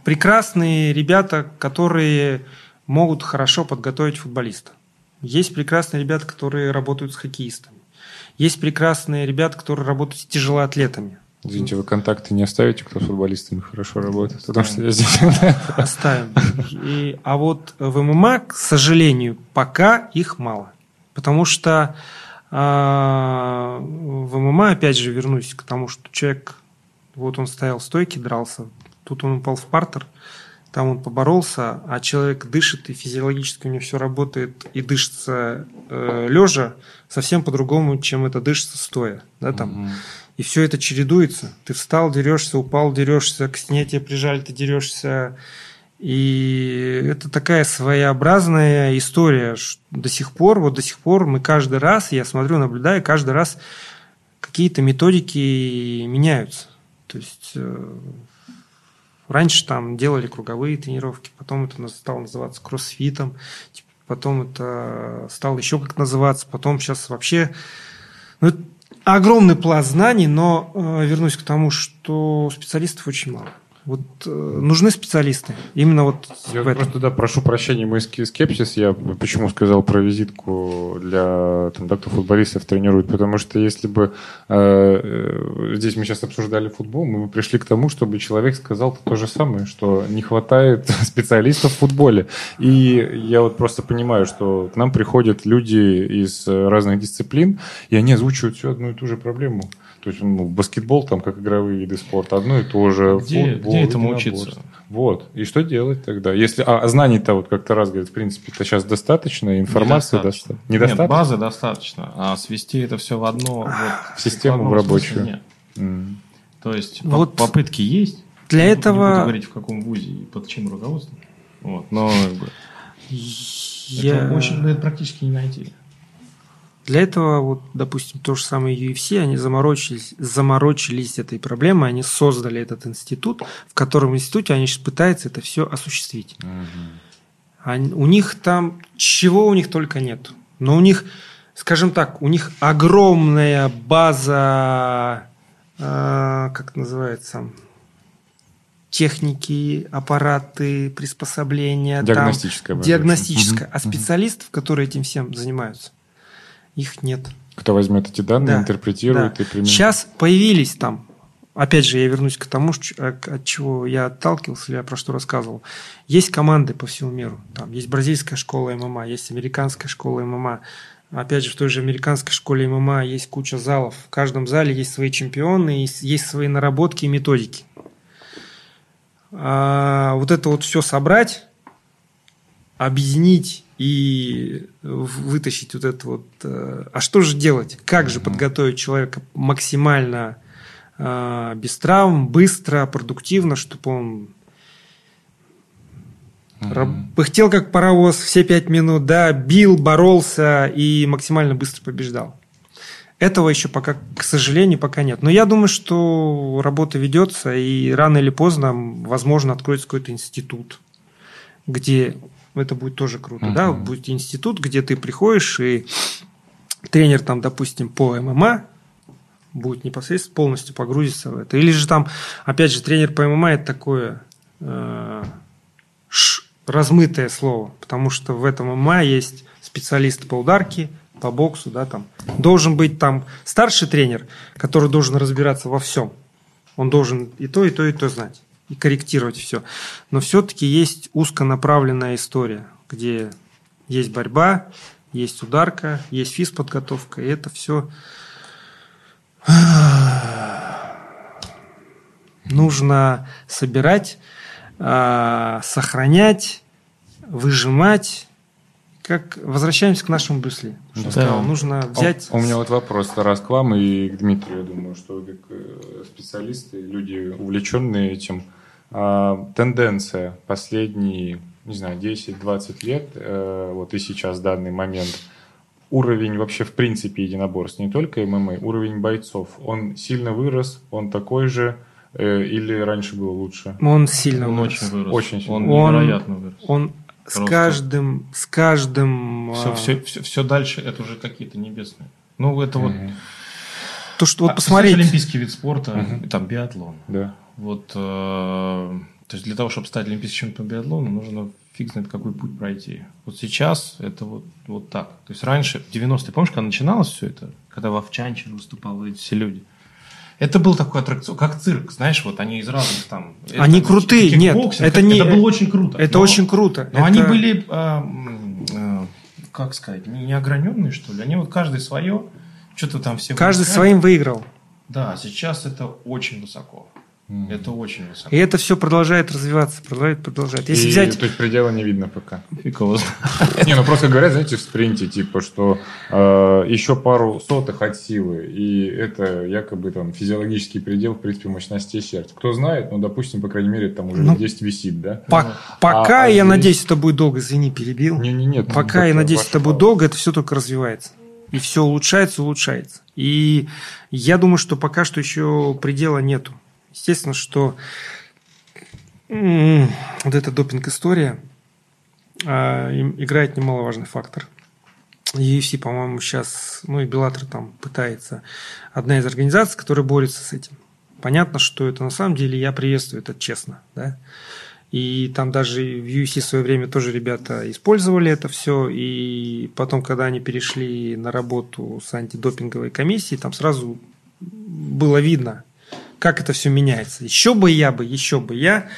C: прекрасные ребята, которые могут хорошо подготовить футболиста. Есть прекрасные ребята, которые работают с хоккеистами. Есть прекрасные ребята, которые работают с тяжелоатлетами.
B: Извините, вы контакты не оставите, кто с футболистами хорошо работает? Потому что я здесь...
C: Оставим. И, а вот в ММА, к сожалению, пока их мало. Потому что а, в ММА, опять же, вернусь к тому, что человек, вот он стоял в стойке, дрался, тут он упал в партер, там он поборолся, а человек дышит, и физиологически у него все работает, и дышится э, лежа совсем по-другому, чем это дышится стоя. Да, там. Угу. И все это чередуется. Ты встал, дерешься, упал, дерешься, к стене тебя прижали, ты дерешься. И это такая своеобразная история до сих пор. Вот до сих пор мы каждый раз, я смотрю, наблюдаю, каждый раз какие-то методики меняются. То есть э, раньше там делали круговые тренировки, потом это стало называться кроссфитом, потом это стало еще как называться, потом сейчас вообще ну, огромный пласт знаний, но э, вернусь к тому, что специалистов очень мало. Вот э, нужны специалисты. Именно вот
B: я
C: в этом.
B: просто да, прошу прощения, мой скепсис. Я почему сказал про визитку для там, да, кто футболистов тренирует, потому что если бы э, э, здесь мы сейчас обсуждали футбол, мы бы пришли к тому, чтобы человек сказал то же самое, что не хватает специалистов в футболе. И я вот просто понимаю, что к нам приходят люди из разных дисциплин, и они озвучивают всю одну и ту же проблему. То есть ну, баскетбол, там, как игровые виды спорта, одно и то же.
A: Где, футбол, где этому учиться?
B: Вот. И что делать тогда? Если, а знаний-то, вот как-то раз говорит, в принципе, это сейчас достаточно, информации достаточно.
A: достаточно. Недостаточно? Нет, базы достаточно, а свести это все в одно... Вот,
B: в систему в рабочую. Нет.
A: Mm. То есть вот попытки есть.
C: Для
A: не
C: этого...
A: Не буду говорить, в каком вузе и под чьим руководством. Вот, но... Я... Это, очень, ну, это практически не найти.
C: Для этого, вот, допустим, то же самое UFC, они заморочились, заморочились этой проблемой, они создали этот институт, в котором институте они сейчас пытаются это все осуществить. Угу. Они, у них там чего у них только нет. Но у них, скажем так, у них огромная база, э, как называется, техники, аппараты, приспособления.
B: Диагностическая.
C: Там, диагностическая. Угу. А специалистов, которые этим всем занимаются, их нет.
B: Кто возьмет эти данные, да, интерпретирует да. и применит.
C: Сейчас появились там, опять же, я вернусь к тому, от чего я отталкивался, я про что рассказывал. Есть команды по всему миру. Там есть бразильская школа ММА, есть американская школа ММА. Опять же, в той же американской школе ММА есть куча залов. В каждом зале есть свои чемпионы, есть свои наработки и методики. А вот это вот все собрать, объединить и вытащить вот это вот. Э, а что же делать? Как же подготовить человека максимально э, без травм, быстро, продуктивно, чтобы он mm пыхтел как паровоз все пять минут, да, бил, боролся и максимально быстро побеждал. Этого еще пока, к сожалению, пока нет. Но я думаю, что работа ведется, и рано или поздно, возможно, откроется какой-то институт, где это будет тоже круто, uh-huh. да, будет институт, где ты приходишь и тренер там, допустим, по ММА будет непосредственно полностью погрузиться в это. Или же там, опять же, тренер по ММА это такое э, ш, размытое слово, потому что в этом ММА есть специалисты по ударке, по боксу, да, там. Должен быть там старший тренер, который должен разбираться во всем. Он должен и то, и то, и то знать и корректировать все. Но все-таки есть узконаправленная история, где есть борьба, есть ударка, есть физподготовка, и это все нужно собирать, а, сохранять, выжимать. Как возвращаемся к нашему Брюсли.
B: Да. Сказал, нужно взять. У, у меня вот вопрос раз к вам и к Дмитрию. Я думаю, что вы как э, специалисты, люди увлеченные этим. А, тенденция последние, не знаю, 10-20 лет, э, вот и сейчас в данный момент, уровень вообще в принципе единоборств, не только ММА, уровень бойцов, он сильно вырос, он такой же, э, или раньше было лучше?
C: Он сильно
A: он вырос. очень вырос.
B: Очень
A: сильно. Он, он невероятно вырос.
C: Он Просто. с каждым, с каждым...
A: Все, все, все, все дальше это уже какие-то небесные. Ну, это вот...
C: То, что вот а, посмотреть...
A: Олимпийский вид спорта, угу. там биатлон.
B: Да.
A: Вот, э, то есть для того, чтобы стать олимпийским чемпионом биатлона, нужно фиг знает какой путь пройти. Вот сейчас это вот, вот так. То есть раньше, в 90-е, помнишь, когда начиналось все это, когда в Овчанчине выступали эти все люди, это был такой аттракцион, как цирк, знаешь, вот они из разных там...
C: Они это, крутые, нет,
A: это не... Это было очень круто.
C: Это но, очень круто.
A: Но это... они были, э, э, как сказать, не ограненные, что ли. Они вот каждый свое, что-то там все...
C: Каждый выиграли. своим выиграл.
A: Да, сейчас это очень высоко. Это очень высоко.
C: И это все продолжает развиваться, продолжает, продолжает. Если
B: И,
C: взять...
B: То есть предела не видно пока.
A: Фиг.
B: Не, ну просто говорят, знаете, в спринте, типа, что э, еще пару сотых от силы, и это якобы там физиологический предел, в принципе, мощностей сердца. Кто знает, ну, допустим, по крайней мере, там уже
C: Ну,
B: лет 10 висит, да?
C: По- пока,
B: а
C: я надеюсь, это будет долго, извини, перебил.
B: Не, не, нет.
C: Пока, я надеюсь, это будет долго, это все только развивается. И все улучшается, улучшается. И я думаю, что пока что еще предела нету. Естественно, что вот эта допинг-история а, играет немаловажный фактор. UFC, по-моему, сейчас, ну и Беллатор там пытается, одна из организаций, которая борется с этим. Понятно, что это на самом деле, я приветствую это честно, да. И там даже в UFC в свое время тоже ребята использовали это все. И потом, когда они перешли на работу с антидопинговой комиссией, там сразу было видно, как это все меняется. Еще бы я бы, еще бы я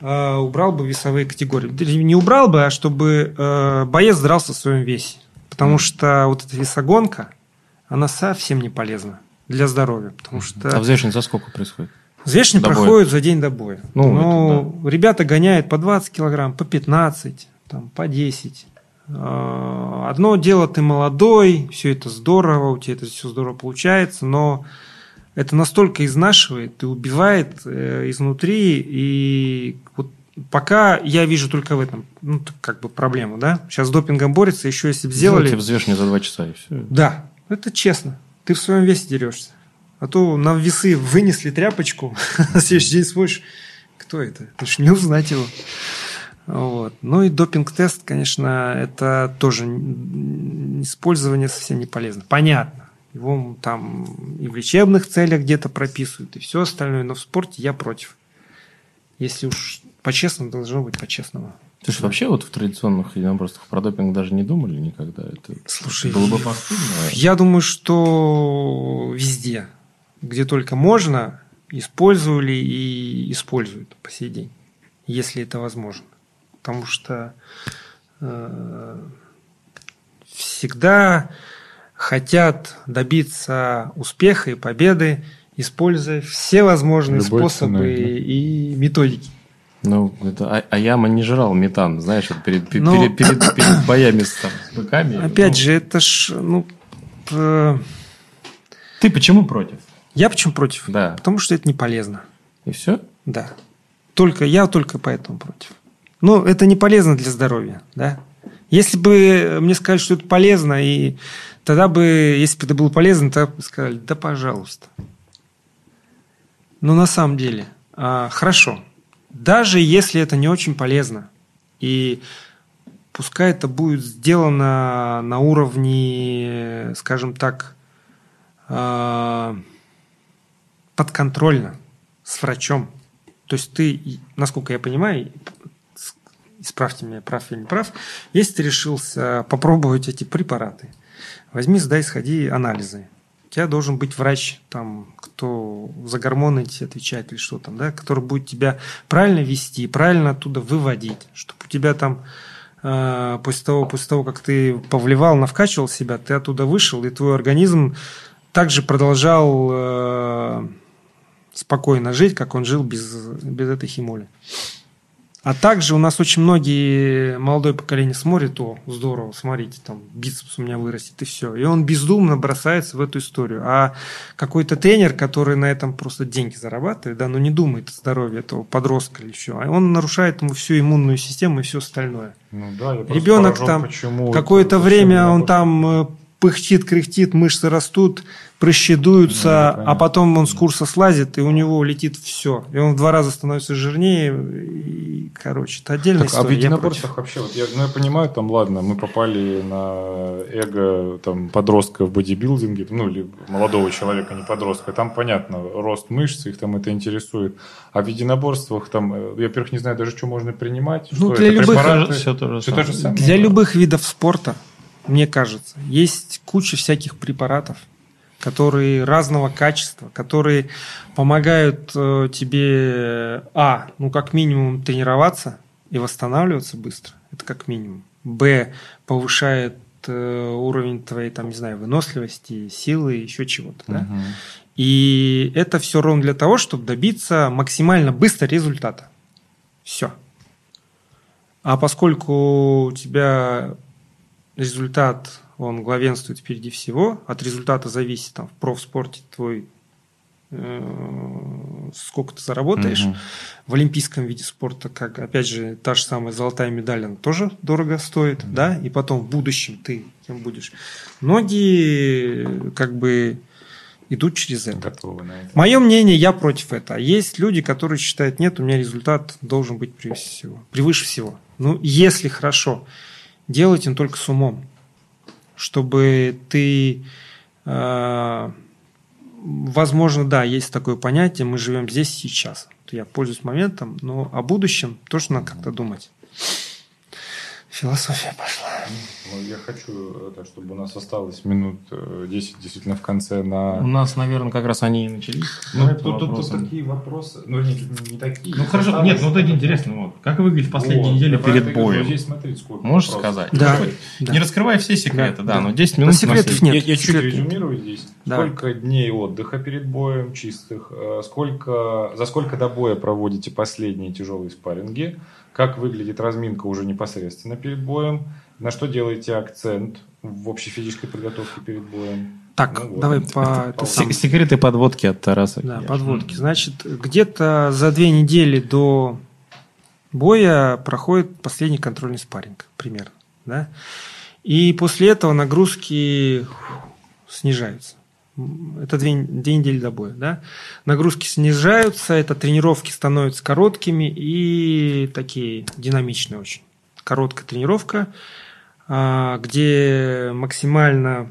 C: э, убрал бы весовые категории. Да Не убрал бы, а чтобы э, боец дрался в своем весе. Потому что вот эта весогонка, она совсем не полезна для здоровья. Потому что...
A: А взвешивание за сколько происходит?
C: Взвешивание
A: До боя.
C: проходит за день до боя.
A: Ну,
C: Но ребята гоняют по 20 килограмм, по 15, там, по 10. А, Одно дело, ты молодой, все это здорово, у тебя это все здорово получается, но это настолько изнашивает и убивает э, изнутри, и вот пока я вижу только в этом, ну, как бы проблему, да. Сейчас с допингом борется, еще если бы сделали...
A: Сделайте взвешивание за два часа, и все.
C: Да, это честно. Ты в своем весе дерешься. А то на весы вынесли тряпочку, на следующий день смотришь, кто это? Ты ж не узнать его. Вот. Ну и допинг-тест, конечно, это тоже использование совсем не полезно. Понятно. Его там и в лечебных целях где-то прописывают, и все остальное, но в спорте я против. Если уж по-честному, должно быть по-честному.
A: Слушай, вообще вот в традиционных единоборствах про допинг даже не думали никогда. Это
C: Слушай,
A: было бы постыдно.
C: Я думаю, что везде, где только можно, использовали и используют по сей день, если это возможно. Потому что э, всегда хотят добиться успеха и победы, используя все возможные
B: Любой
C: способы
B: ценой, да.
C: и методики.
A: Ну, это А- Аяма не жрал метан, знаешь, вот перед, пе-
C: Ну,
A: перед, перед- перед боями с, там, с быками.
C: Опять
A: Ну,
C: же, это ж, ну, э,
A: Ты почему против?
C: я почему против?
A: Да.
C: Потому что это не полезно.
A: И все?
C: Да. Только я только поэтому против. Но это не полезно для здоровья, да. Если бы мне сказали, что это полезно, и тогда бы, если бы это было полезно, тогда бы сказали, да, пожалуйста. Но на самом деле, а, хорошо. Даже если это не очень полезно, и пускай это будет сделано на уровне, скажем так, а, подконтрольно с врачом. То есть ты, насколько я понимаю, исправьте меня, прав или не прав, если ты решился попробовать эти препараты, возьми, сдай, сходи анализы. У тебя должен быть врач, там, кто за гормоны эти отвечает или что там, да, который будет тебя правильно вести, правильно оттуда выводить, чтобы у тебя там э, после того, после того, как ты повливал, навкачивал себя, ты оттуда вышел, и твой организм также продолжал э, спокойно жить, как он жил без, без этой химоли. А также у нас очень многие молодое поколение смотрит, о, здорово, смотрите, там бицепс у меня вырастет и все. И он бездумно бросается в эту историю. А какой-то тренер, который на этом просто деньги зарабатывает, да, но не думает о здоровье этого подростка или еще, а он нарушает ему всю иммунную систему и все остальное.
B: Ну да,
C: Ребенок
B: поражен,
C: там какое-то время он там э, пыхтит, кряхтит, мышцы растут, прыщи дуются,
B: Ну,
C: а потом он с курса слазит, и у него летит все. И он в два раза становится жирнее. И, короче, это отдельная
B: Так, а в
C: история. я
B: единоборствах вообще, вот я, ну, я понимаю, там, ладно, мы попали на эго там, подростка в бодибилдинге, ну, или молодого человека, не подростка, там, понятно, рост мышц, их там это интересует. А в единоборствах, там, э, я, во-первых, не знаю даже, что можно принимать.
C: Ну,
B: что
C: для
B: это,
C: любых-
B: препараты?
A: Все то же самое.
B: то же самое.
C: Для
B: Ну,
C: любых видов спорта, мне кажется, есть куча всяких препаратов, которые разного качества, которые помогают э, тебе, а, ну как минимум тренироваться и восстанавливаться быстро, это как минимум. Б, повышает э, уровень твоей, там, не знаю, выносливости, силы, еще чего-то. Да?
B: Мгм.
C: И это все ровно для того, чтобы добиться максимально быстро результата. Все. А поскольку у тебя результат, он главенствует впереди всего, от результата зависит там, в профспорте твой, э, сколько ты заработаешь.
B: Мгм.
C: В олимпийском виде спорта, как, опять же, та же самая золотая медаль, она тоже дорого стоит, да, и потом в будущем ты кем будешь. Многие, как бы, идут через это.
B: Готовы на это.
C: Мое мнение, я против этого. Есть люди, которые считают, нет, у меня результат должен быть превыше всего. Превыше всего. Ну, если хорошо, делайте он только с умом, чтобы ты, э, возможно, да, есть такое понятие, мы живем здесь сейчас. Я пользуюсь моментом, но о будущем тоже надо как-то думать. Философия пошла.
B: Ну, я хочу, это, чтобы у нас осталось минут э, 10 действительно в конце на...
A: У нас, наверное, как раз они и начались.
B: Ну, тут, тут- тут такие вопросы, ну, не, не такие.
A: Ну хорошо, нет, ну вот это интересно. Вот. Как выглядит последняя
B: Вот, про
A: перед боем?
B: Здесь смотрите, сколько
A: Можешь
B: вопросов.
A: сказать?
C: Да, да.
A: Не раскрывай все секреты,
C: Да,
A: да,
C: да.
A: но 10
C: Да
A: минут нас
C: секретов нет.
B: я, я чуть
C: секрет-
B: резюмирую здесь.
C: Давай.
B: Сколько дней отдыха перед боем чистых? э, Сколько, за сколько до боя проводите последние тяжелые спарринги? Как выглядит разминка уже непосредственно перед боем? На что делаете акцент в общей физической подготовке перед боем?
C: Так,
B: Ну вот.
C: давай по...
B: Это
C: это самое.
A: Секреты подводки от Тараса.
C: Да, подводки. Значит, где-то за две недели до боя проходит последний контрольный спарринг, примерно. Да? И после этого нагрузки снижаются. Это две, две недели до боя. Да? Нагрузки снижаются, это тренировки становятся короткими и такие динамичные очень. Короткая тренировка, а, где максимально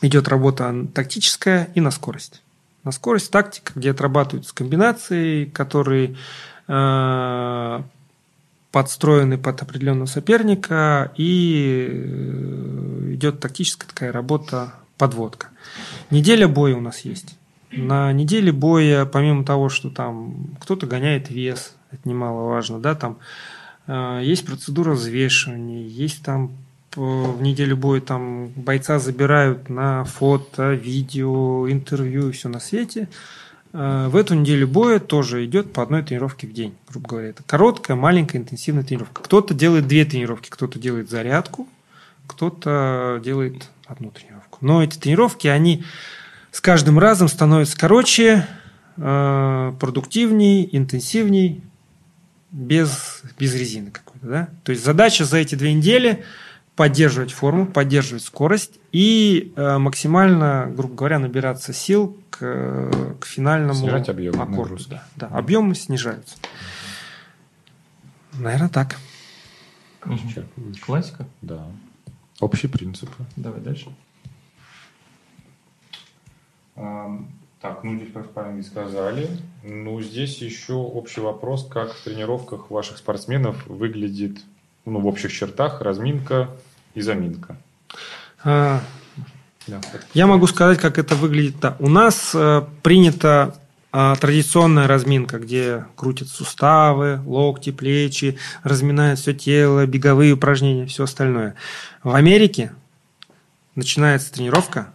C: идет работа тактическая и на скорость. На скорость тактика, где отрабатываются комбинации, которые э, подстроены под определенного соперника, и э, идет тактическая такая работа, подводка. Неделя боя у нас есть. На неделе боя, помимо того, что там кто-то гоняет вес, это немаловажно, да, там э, есть процедура взвешивания, есть там п- в неделю боя там бойца забирают на фото, видео, интервью и все на свете. Э, В эту неделю боя тоже идет по одной тренировке в день, грубо говоря. Это короткая, маленькая, интенсивная тренировка. Кто-то делает две тренировки, кто-то делает зарядку, кто-то делает одну тренировку. Но эти тренировки, они с каждым разом становятся короче, э, продуктивней, интенсивней, без, без резины какой-то. Да? То есть задача за эти две недели поддерживать форму, поддерживать скорость и э, максимально, грубо говоря, набираться сил к, к финальному
B: Снижать объем
C: аккорду.
B: нагрузки.
C: Да, да, объемы снижаются. Наверное, так.
A: Классика.
B: Да. Общие принципы.
A: Давай дальше.
B: Так, ну здесь про спарринги сказали. Ну, здесь еще общий вопрос, как в тренировках ваших спортсменов выглядит, ну, в общих чертах, разминка и заминка.
C: А,
B: Да.
C: Я могу сказать, как это выглядит. Да. У нас э, принята а, традиционная разминка, где крутят суставы, локти, плечи, разминают все тело, беговые упражнения, все остальное. В Америке начинается тренировка,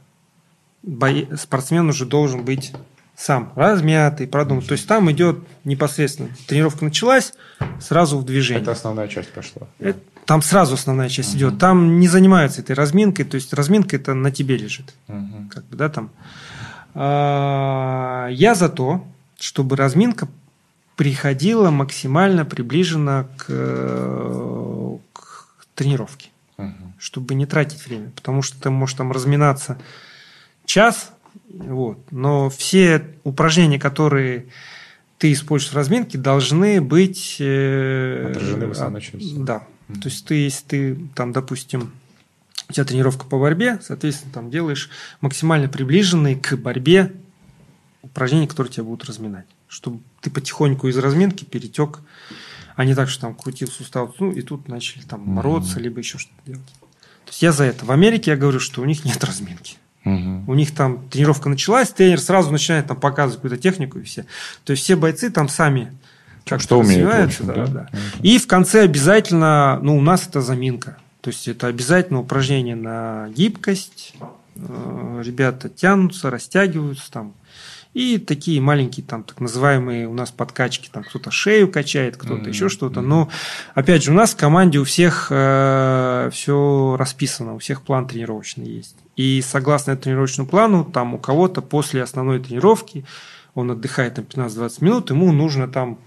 C: спортсмен уже должен быть сам размятый, продуман. То есть там идет непосредственно тренировка началась, сразу в движение.
B: Это основная часть пошла.
C: Это- Там сразу основная часть идет. Там не занимаются этой разминкой, то есть разминка это на тебе лежит
B: Мгм.
C: как бы, да, там. А, Я за то, чтобы разминка приходила максимально приближенно к, э, к тренировке,
B: Мгм.
C: чтобы не тратить время, потому что ты можешь там разминаться час, вот, но все упражнения, которые ты используешь в разминке, должны быть э,
B: Отражены в основной части.
C: Да,
B: Мгм.
C: то есть ты, если ты там, допустим, у тебя тренировка по борьбе, соответственно, там делаешь максимально приближенные к борьбе упражнения, которые тебя будут разминать. Чтобы ты потихоньку из разминки перетек, а не так, что там крутил сустав, ну, и тут начали там бороться, либо еще что-то делать. То есть я за это. В Америке я говорю, что у них нет разминки.
B: Мгм.
C: У них там тренировка началась, тренер сразу начинает там показывать какую-то технику и все. То есть все бойцы там сами как
B: Что умеют,
C: развиваются,
B: общем,
C: да,
B: да?
C: да. И в конце обязательно, ну, у нас это заминка. То есть это обязательно упражнение на гибкость. Э, ребята тянутся, растягиваются там. И такие маленькие там так называемые у нас подкачки, там кто-то шею качает, кто-то mm-hmm. еще что-то. Но опять же у нас в команде у всех э, все расписано, у всех план тренировочный есть. И согласно этому тренировочному плану, там у кого-то после основной тренировки он отдыхает там 15-20 минут, ему нужно там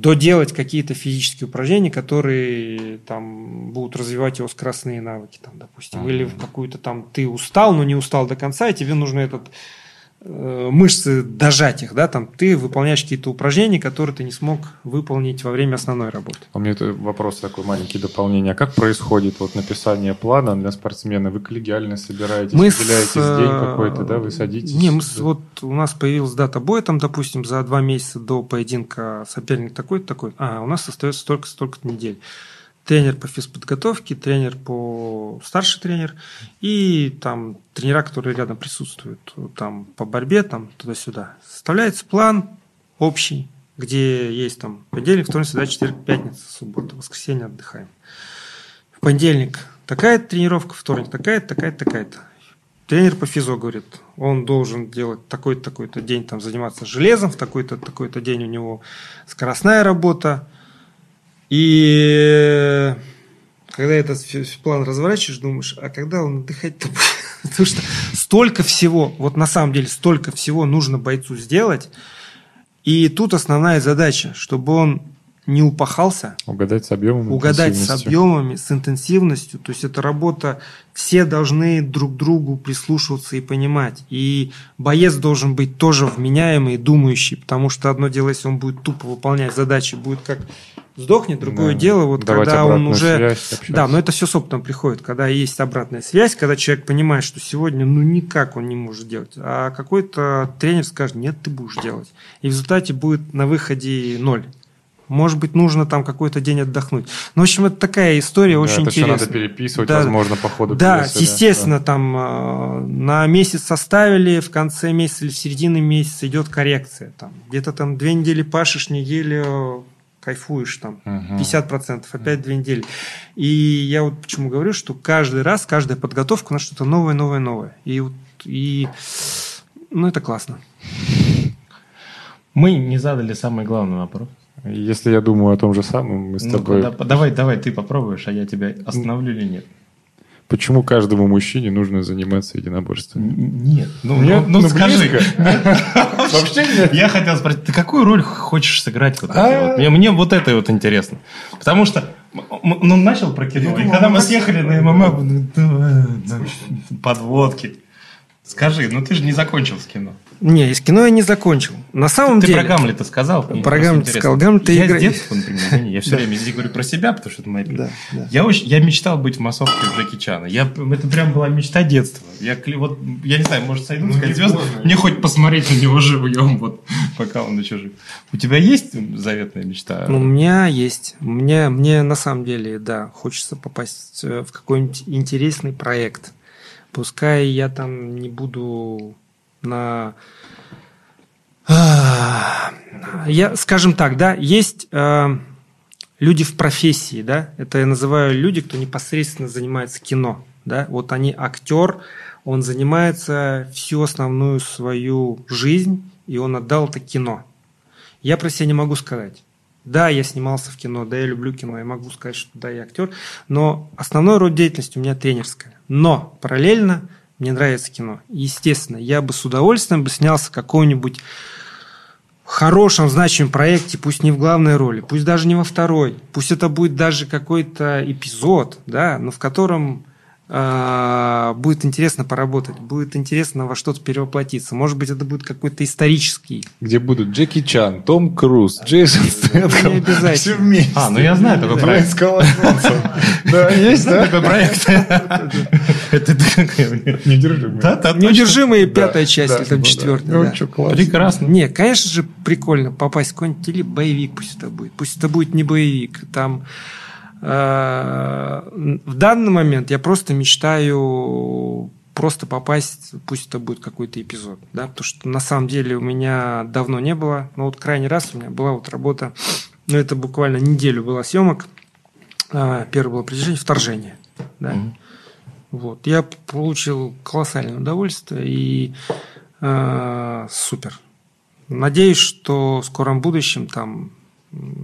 C: доделать какие-то физические упражнения, которые там будут развивать его скоростные навыки, там, допустим, или в какую-то там ты устал, но не устал до конца, и тебе нужно этот мышцы дожать их, да, там ты выполняешь какие-то упражнения, которые ты не смог выполнить во время основной работы.
B: А у меня это вопрос такой маленький дополнение. А как происходит вот написание плана для спортсмена? Вы коллегиально собираетесь, мы выделяете с... день э, какой-то, да, вы садитесь?
C: Не, мы с... вот у нас появилась дата боя, там, допустим, за два месяца до поединка соперник такой-то такой. А, у нас остается столько-столько недель тренер по физподготовке, тренер по старший тренер и там тренера, которые рядом присутствуют, там по борьбе, там туда-сюда. Составляется план общий, где есть там понедельник, вторник, среда, четверг, пятница, суббота, воскресенье отдыхаем. В понедельник такая-то тренировка, вторник такая-то, такая-то, такая-то. Тренер по физо говорит, он должен делать такой-то, такой-то день, там, заниматься железом, в такой-то, такой-то день у него скоростная работа, и когда этот план разворачиваешь, думаешь, а когда он отдыхать-то будет? Потому что столько всего, вот на самом деле столько всего нужно бойцу сделать. И тут основная задача, чтобы он не упахался.
B: Угадать с объемами.
C: Угадать с объемами, с интенсивностью. То есть это работа, все должны друг другу прислушиваться и понимать. И боец должен быть тоже вменяемый думающий, потому что одно дело, если он будет тупо выполнять задачи, будет как сдохнет. Другое да. дело, вот когда он уже... Связь, да, но это все с опытом приходит. Когда есть обратная связь, когда человек понимает, что сегодня ну никак он не может делать, а какой-то тренер скажет, нет, ты будешь делать. И в результате будет на выходе ноль. Может быть, нужно там какой-то день отдохнуть. Ну, в общем, это такая история да, очень это интересная.
B: Все надо переписывать, да, возможно, по ходу
C: Да, пьесы, естественно, да. там э, на месяц составили, в конце месяца или в середине месяца идет коррекция. Там, где-то там две недели пашешь, неделю кайфуешь там, угу. 50%, опять две недели. И я вот почему говорю, что каждый раз, каждая подготовка у нас что-то новое, новое, новое. И, вот, и ну, это классно.
A: Мы не задали самый главный вопрос.
B: Если я думаю о том же самом, мы с ну тобой...
A: Да, давай, давай, ты попробуешь, а я тебя остановлю или нет?
B: Почему каждому мужчине нужно заниматься единоборством?
A: Нет. Ну, нет? ну, ну, ну скажи. Вообще нет. Я хотел спросить, ты какую роль хочешь сыграть? Вот вот? Мне, мне вот это вот интересно. Потому что ну, начал про кино, и когда мы съехали на ММА, подводки. Скажи, ну ты же не закончил с кино.
C: Не, из кино я не закончил. На самом
A: ты,
C: деле...
A: Ты про Гамлета сказал.
C: Про Гамлета сказал. Гамлет
A: я игра... с детства, например, я все время здесь говорю про себя, потому что это моя да, да. Я, очень, я мечтал быть в массовке Джеки Чана. Я, это прям была мечта детства. Я, вот, я не знаю, может, сойду, ну, сказать звезд, мне хоть посмотреть на него живьем, вот, пока он еще жив. У тебя есть заветная мечта?
C: Ну, у меня есть. Мне, мне на самом деле, да, хочется попасть в какой-нибудь интересный проект. Пускай я там не буду на я, скажем так, да, есть э, люди в профессии, да, это я называю люди, кто непосредственно занимается кино, да, вот они актер, он занимается всю основную свою жизнь, и он отдал это кино. Я про себя не могу сказать. Да, я снимался в кино, да, я люблю кино, я могу сказать, что да, я актер, но основной род деятельности у меня тренерская. Но параллельно мне нравится кино. Естественно, я бы с удовольствием бы снялся какой-нибудь хорошем, значимом проекте, пусть не в главной роли, пусть даже не во второй, пусть это будет даже какой-то эпизод, да, но в котором будет интересно поработать, будет интересно во что-то перевоплотиться. Может быть, это будет какой-то исторический.
B: Где будут Джеки Чан, Том Круз, Джейсон Стэтхэм.
C: Не обязательно. Все
A: вместе. А, ну я знаю такой проект.
B: Да, есть, да?
A: Такой проект.
B: Это неудержимые.
C: Неудержимые пятая часть, или там четвертая.
A: Прекрасно.
C: Не, конечно же, прикольно попасть в какой-нибудь или боевик пусть это будет. Пусть это будет не боевик. Там в данный момент я просто мечтаю просто попасть, пусть это будет какой-то эпизод, да, потому что на самом деле у меня давно не было, но вот крайний раз у меня была вот работа, ну это буквально неделю была съемок, А, первое было притяжение, вторжение. Да? Угу. Вот. Я получил колоссальное удовольствие и э, супер. Надеюсь, что в скором будущем там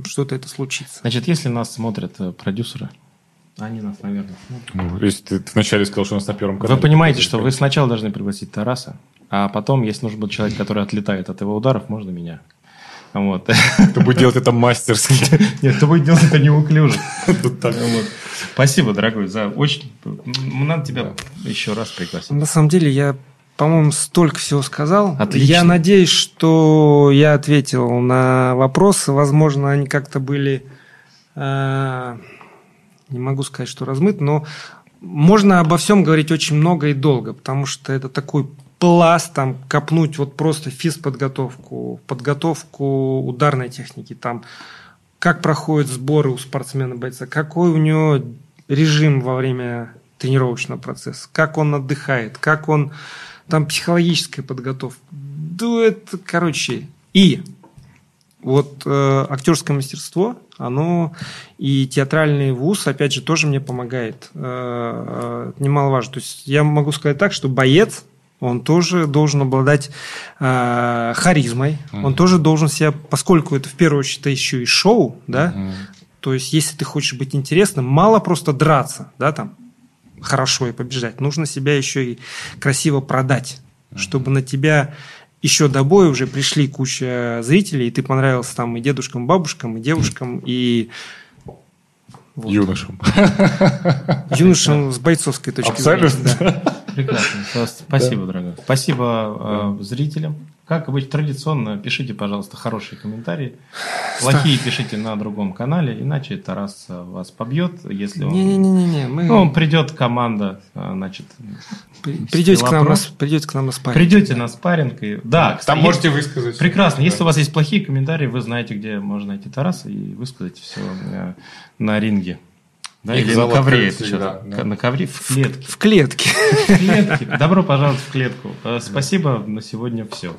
C: что-то это случится.
A: Значит, если нас смотрят э, продюсеры, они нас, наверное,
B: смотрят. Ну, если ты вначале сказал, что у нас на первом
A: канале. Вы понимаете, что вы сначала должны пригласить Тараса, а потом, если нужен будет человек, который отлетает от его ударов, можно меня. Вот.
B: Кто будет делать это мастерски.
A: Нет, кто будет делать это неуклюже. Спасибо, дорогой, за очень... Надо тебя еще раз пригласить.
C: На самом деле, я по-моему, столько всего сказал. Отлично. Я надеюсь, что я ответил на вопросы. Возможно, они как-то были, э, не могу сказать, что размыты, но можно обо всем говорить очень много и долго, потому что это такой пласт, там, копнуть вот просто физподготовку, подготовку ударной техники, там, как проходят сборы у спортсмена-бойца, какой у него режим во время тренировочного процесса, как он отдыхает, как он там психологическая подготовка. Да это, короче, и вот э, актерское мастерство, оно и театральный вуз, опять же, тоже мне помогает. Э, э, немаловажно. То есть я могу сказать так, что боец, он тоже должен обладать э, харизмой, mm-hmm. он тоже должен себя, поскольку это в первую очередь это еще и шоу, да, mm-hmm. то есть если ты хочешь быть интересным, мало просто драться, да, там, хорошо и побеждать, нужно себя еще и красиво продать, mm-hmm. чтобы на тебя еще до боя уже пришли куча зрителей, и ты понравился там и дедушкам, и бабушкам, и девушкам, и
B: вот. Юношам.
C: Юношам с бойцовской точки Абсолютно. зрения. Да.
A: Прекрасно. Спасибо, да. дорогой. Спасибо да. зрителям. Как быть традиционно, пишите, пожалуйста, хорошие комментарии. Плохие пишите на другом канале, иначе Тарас вас побьет, если он...
C: Не-не-не,
A: мы... Ну, он придет, команда, значит...
C: Придете к, нам на, придете к нам на спарринг.
A: Придете на спарринг. И... Да,
B: кстати, Там можете высказать.
A: Прекрасно. Да. Если у вас есть плохие комментарии, вы знаете, где можно найти Тараса и высказать все э, на ринге. Да, или на ковре это что-то. Да. На ковре в клетке.
C: В клетке.
A: В клетке. Добро пожаловать в клетку. Э, спасибо. На сегодня все.